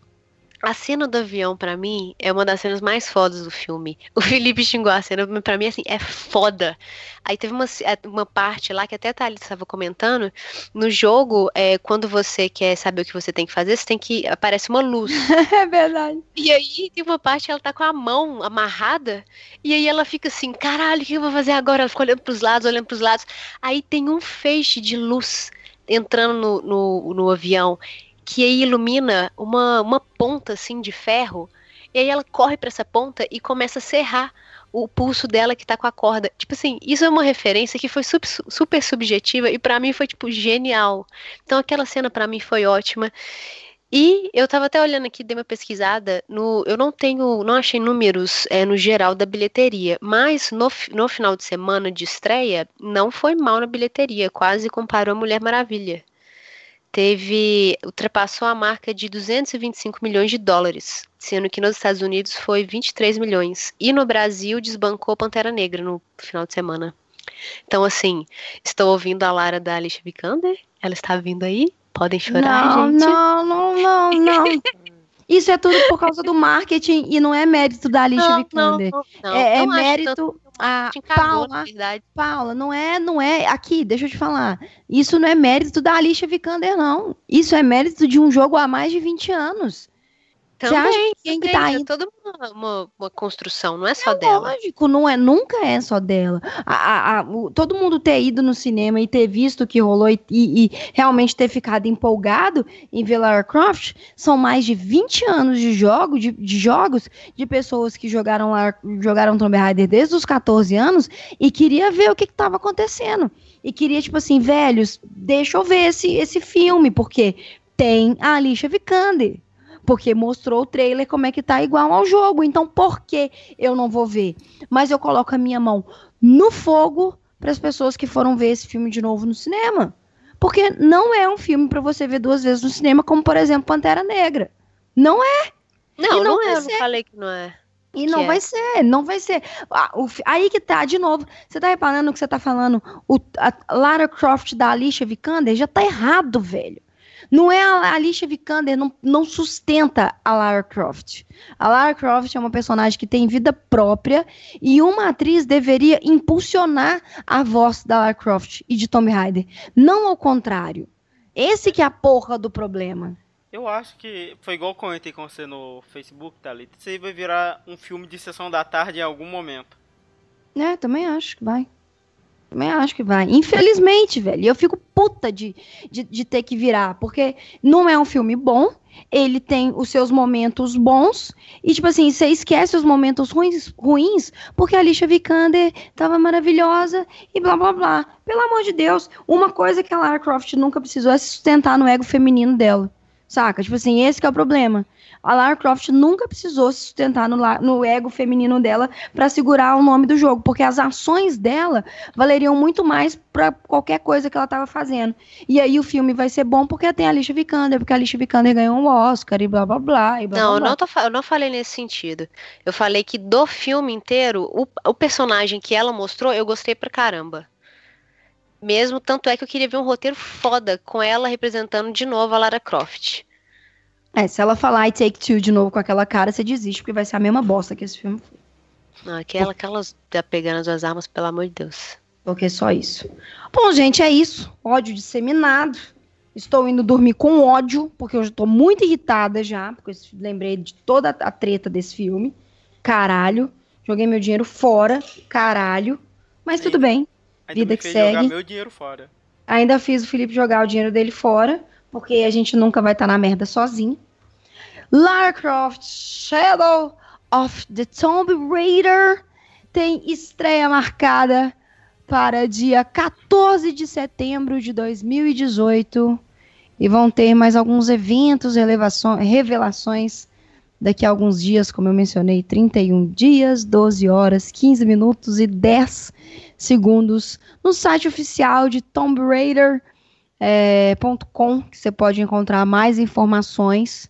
A cena do avião, pra mim, é uma das cenas mais fodas do filme. O <laughs> Felipe xingou a cena, pra mim, assim, é foda. Aí teve uma, ce- uma parte lá que até a Thalita estava comentando. No jogo, é, quando você quer saber o que você tem que fazer, você tem que. aparece uma luz. <laughs> É verdade. E aí tem uma parte que ela tá com a mão amarrada. E aí ela fica assim, caralho, o que eu vou fazer agora? Ela fica olhando pros lados, olhando pros lados. Aí tem um feixe de luz entrando no, no, no avião. Que aí ilumina uma, uma ponta assim de ferro. E aí ela corre pra essa ponta e começa a serrar o pulso dela que tá com a corda. Tipo assim, isso é uma referência que foi sub- super subjetiva e pra mim foi tipo genial. Então aquela cena pra mim foi ótima. E eu tava até olhando aqui, dei uma pesquisada, no, eu não tenho, não achei números é, no geral da bilheteria, mas no, no final de semana de estreia, não foi mal na bilheteria, quase comparou a Mulher Maravilha. Teve, ultrapassou a marca de 225 milhões de dólares, sendo que nos Estados Unidos foi 23 milhões. E no Brasil desbancou Pantera Negra no final de semana. Então, assim, estou ouvindo a Lara da Alicia Vikander, ela está vindo aí, podem chorar, não, gente. não, não, não, não. Isso é tudo por causa do marketing e não é mérito da Alicia não, Vikander. não, não, é é mérito. tanto, A te na Paula, verdade. Paula, não é, não é. Aqui, deixa eu te falar. Isso não é mérito da Alicia Vikander, não. Isso é mérito de um jogo há mais de 20 anos. Também, que quem que tá é indo- toda uma, uma, uma construção, não é só dela. Lógico, não é, nunca é só dela. A- a- a- o- todo mundo ter ido no cinema e ter visto o que rolou e, e- e realmente ter ficado empolgado em ver Lara Croft são mais de 20 anos de jogo, de, de jogos de pessoas que jogaram Lara- jogaram Tomb Raider desde os 14 anos e queria ver o que estava acontecendo. E queria, tipo assim, velhos, deixa eu ver esse, esse filme, porque tem a Alicia Vikander. Porque mostrou o trailer como é que tá igual ao jogo. Então, por que eu não vou ver? Mas eu coloco a minha mão no fogo para as pessoas que foram ver esse filme de novo no cinema. Porque não é um filme para você ver duas vezes no cinema, como por exemplo Pantera Negra. Não é. Não, E não não, é, eu não falei que não é. E não é. vai ser, não vai ser. Ah, o aí que tá, de novo, você tá reparando que você tá falando, o, a Lara Croft da Alicia Vikander já tá errado, velho. Não é a Alicia Vikander, não, não sustenta a Lara Croft. A Lara Croft é uma personagem que tem vida própria e uma atriz deveria impulsionar a voz da Lara Croft e de Tomb Raider, não ao contrário. Esse que é a porra do problema. Eu acho que foi igual eu comentei com você no Facebook, Thalita. Isso aí vai virar um filme de sessão da tarde em algum momento. É, também acho que vai. Também acho que vai. Infelizmente, velho. Eu fico puta de, de, de ter que virar. Porque não é um filme bom. Ele tem os seus momentos bons. E, tipo assim, você esquece os momentos ruins, ruins porque a Alicia Vikander tava maravilhosa e blá blá blá. Pelo amor de Deus. Uma coisa que a Lara Croft nunca precisou é se sustentar no ego feminino dela. Saca? Tipo assim, esse é o problema. A Lara Croft nunca precisou se sustentar no, no ego feminino dela pra segurar o nome do jogo, porque as ações dela valeriam muito mais pra qualquer coisa que ela tava fazendo. E aí o filme vai ser bom porque tem a Alicia Vikander, porque a Alicia Vikander ganhou um Oscar e blá blá blá. E blá, Não, blá, eu blá. não, tô, eu não falei nesse sentido. Eu falei que do filme inteiro, o, o personagem que ela mostrou, eu gostei pra caramba. Mesmo, tanto é que eu queria ver um roteiro foda com ela representando de novo a Lara Croft. É, se ela falar I Take Two de novo com aquela cara, você desiste, porque vai ser a mesma bosta que esse filme foi. Não, aquela, aquelas tá pegando as duas armas, pelo amor de Deus. Porque é só isso. Bom, gente, é isso. Ódio disseminado. Estou indo dormir com ódio, porque eu já tô muito irritada já, porque eu lembrei de toda a treta desse filme. Caralho. Joguei meu dinheiro fora. Caralho. Mas tudo bem. Ainda Vida me que fez jogar segue. meu dinheiro fora. Ainda fiz o Felipe jogar o dinheiro dele fora, porque a gente nunca vai estar na merda sozinho. Lara Croft Shadow of the Tomb Raider tem estreia marcada para dia 14 de setembro de 2018 e vão ter mais alguns eventos, revelações daqui a alguns dias, como eu mencionei, 31 dias, 12 horas, 15 minutos e 10 segundos no site oficial de Tomb Raider é, que você pode encontrar mais informações.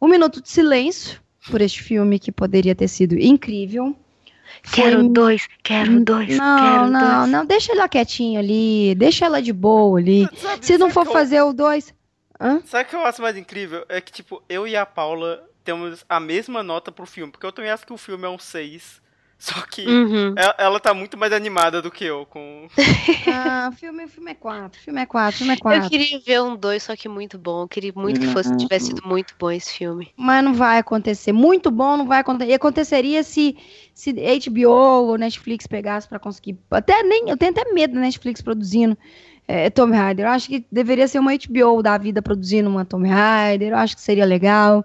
Um minuto de silêncio por este filme que poderia ter sido incrível. Quero Foi- dois, quero dois, Não, quero não, dois. não, deixa ela quietinha ali, deixa ela de boa ali. Sabe- Se não for eu- fazer o dois, Hã? Sabe o que eu acho mais incrível? É que, tipo, eu e a Paula temos a mesma nota pro filme. Porque eu também acho que o filme é um 6. Só que Uhum. ela, ela tá muito mais animada do que eu com. <laughs> Ah, filme, filme é quatro, filme é quatro, filme é Eu quatro. queria ver um dois, só que muito bom. Eu queria muito que fosse, tivesse sido muito bom esse filme. Mas não vai acontecer. Muito bom, não vai acontecer. E aconteceria se, se HBO ou Netflix pegasse pra conseguir. Até nem. Eu tenho até medo da Netflix produzindo é, Tomb Raider. Eu acho que deveria ser uma HBO da vida produzindo uma Tomb Raider. Eu acho que seria legal.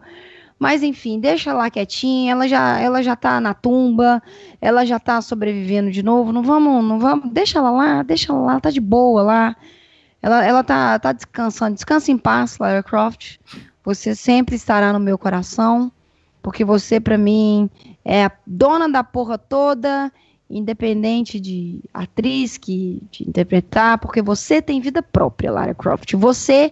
Mas enfim, deixa lá quietinha. Ela já, ela já tá na tumba. Ela já tá sobrevivendo de novo. Não vamos, não vamos. Deixa ela lá, deixa ela lá, tá de boa lá. Ela, ela tá, tá descansando. Descansa em paz, Lara Croft. Você sempre estará no meu coração, porque você, pra mim, é a dona da porra toda, independente de atriz que te interpretar, porque você tem vida própria, Lara Croft. Você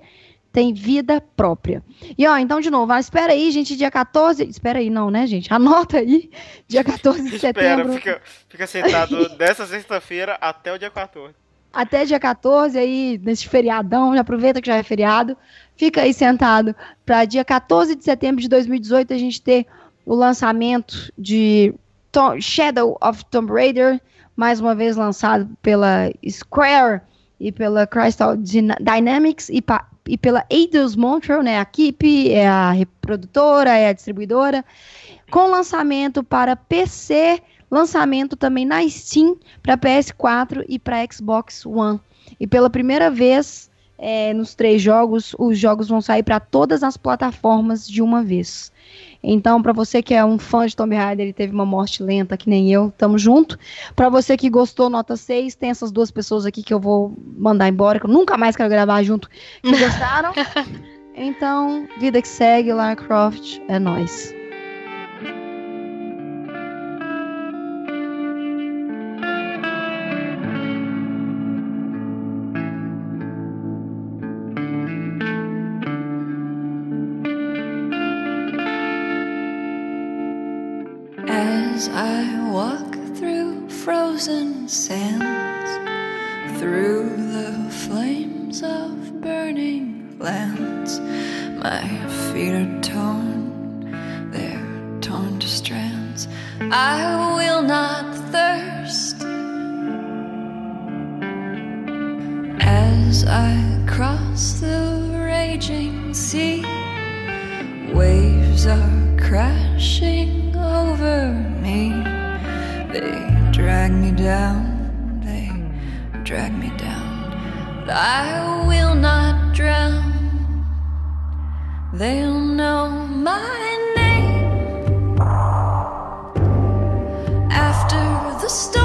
tem vida própria. E ó, então, de novo, ah, espera aí, gente, dia 14. Espera aí, não, né, gente? Anota aí, dia 14 de <laughs> Espera, setembro. fica, fica sentado <laughs> dessa sexta-feira até o dia 14. até dia 14 aí, nesse feriadão, já aproveita que já é feriado, fica aí sentado para dia 14 de setembro de 2018 a gente ter o lançamento de Tom- Shadow of Tomb Raider, mais uma vez lançado pela Square e pela Crystal Dyna- Dynamics e, e pela Eidos Montreal, né, a equipe, é a reprodutora, é a distribuidora, com lançamento para PC, lançamento também na Steam para PS4 e para Xbox One. E pela primeira vez é, nos três jogos, os jogos vão sair para todas as plataformas de uma vez. Então, para você que é um fã de Tomb Raider e teve uma morte lenta, que nem eu, tamo junto. Para você que gostou, nota 6, tem essas duas pessoas aqui que eu vou mandar embora, que eu nunca mais quero gravar junto, que <laughs> gostaram. então, vida que segue, Lara Croft, é nóis. As I walk through frozen sands, through the flames of burning lands, my feet are torn, they're torn to strands. I will not thirst. As I cross the raging sea, Waves are crashing over me. They drag me down, they drag me down, but I will not drown. They'll know my name after the storms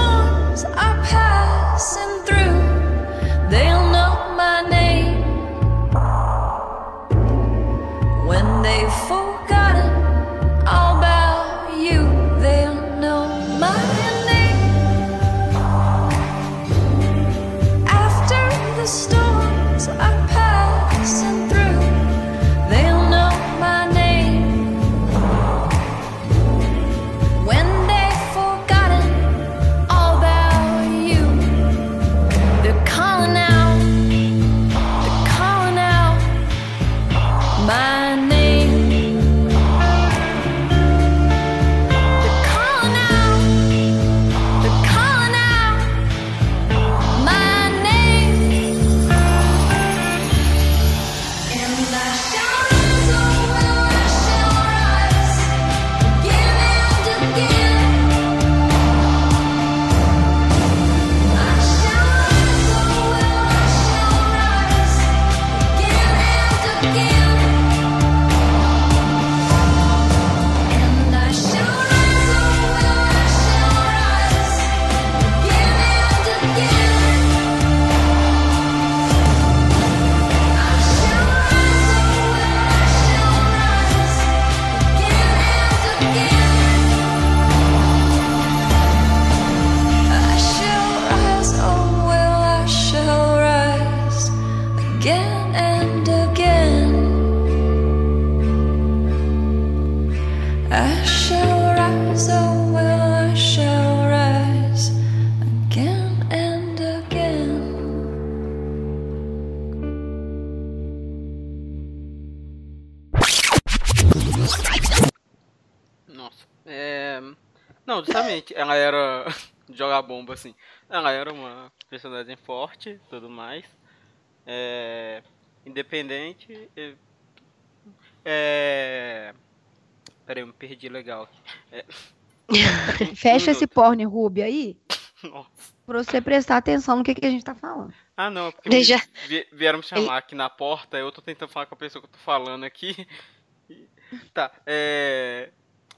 bomba assim. Ela era uma personagem forte tudo mais. É. Independente. e- É. Peraí, eu me perdi legal aqui. É, <laughs> Fecha <laughs> um esse porn Ruby aí, Nossa. pra você prestar atenção no que, que a gente tá falando. Ah, não, é porque vi- vieram me chamar aqui na porta, eu tô tentando falar com a pessoa que eu tô falando aqui. <laughs> Tá, é.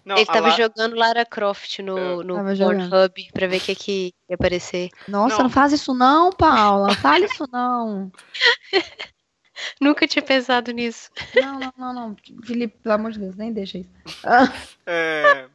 Não, Ele tava La- jogando Lara Croft no, no Tava jogando. Pornhub pra ver o que, que ia aparecer. Nossa, Não. não, faz isso não, Paula. Fale isso não. <laughs> Nunca tinha pensado nisso. Não, não, não, não. Felipe, pelo amor de Deus, nem deixa isso. É,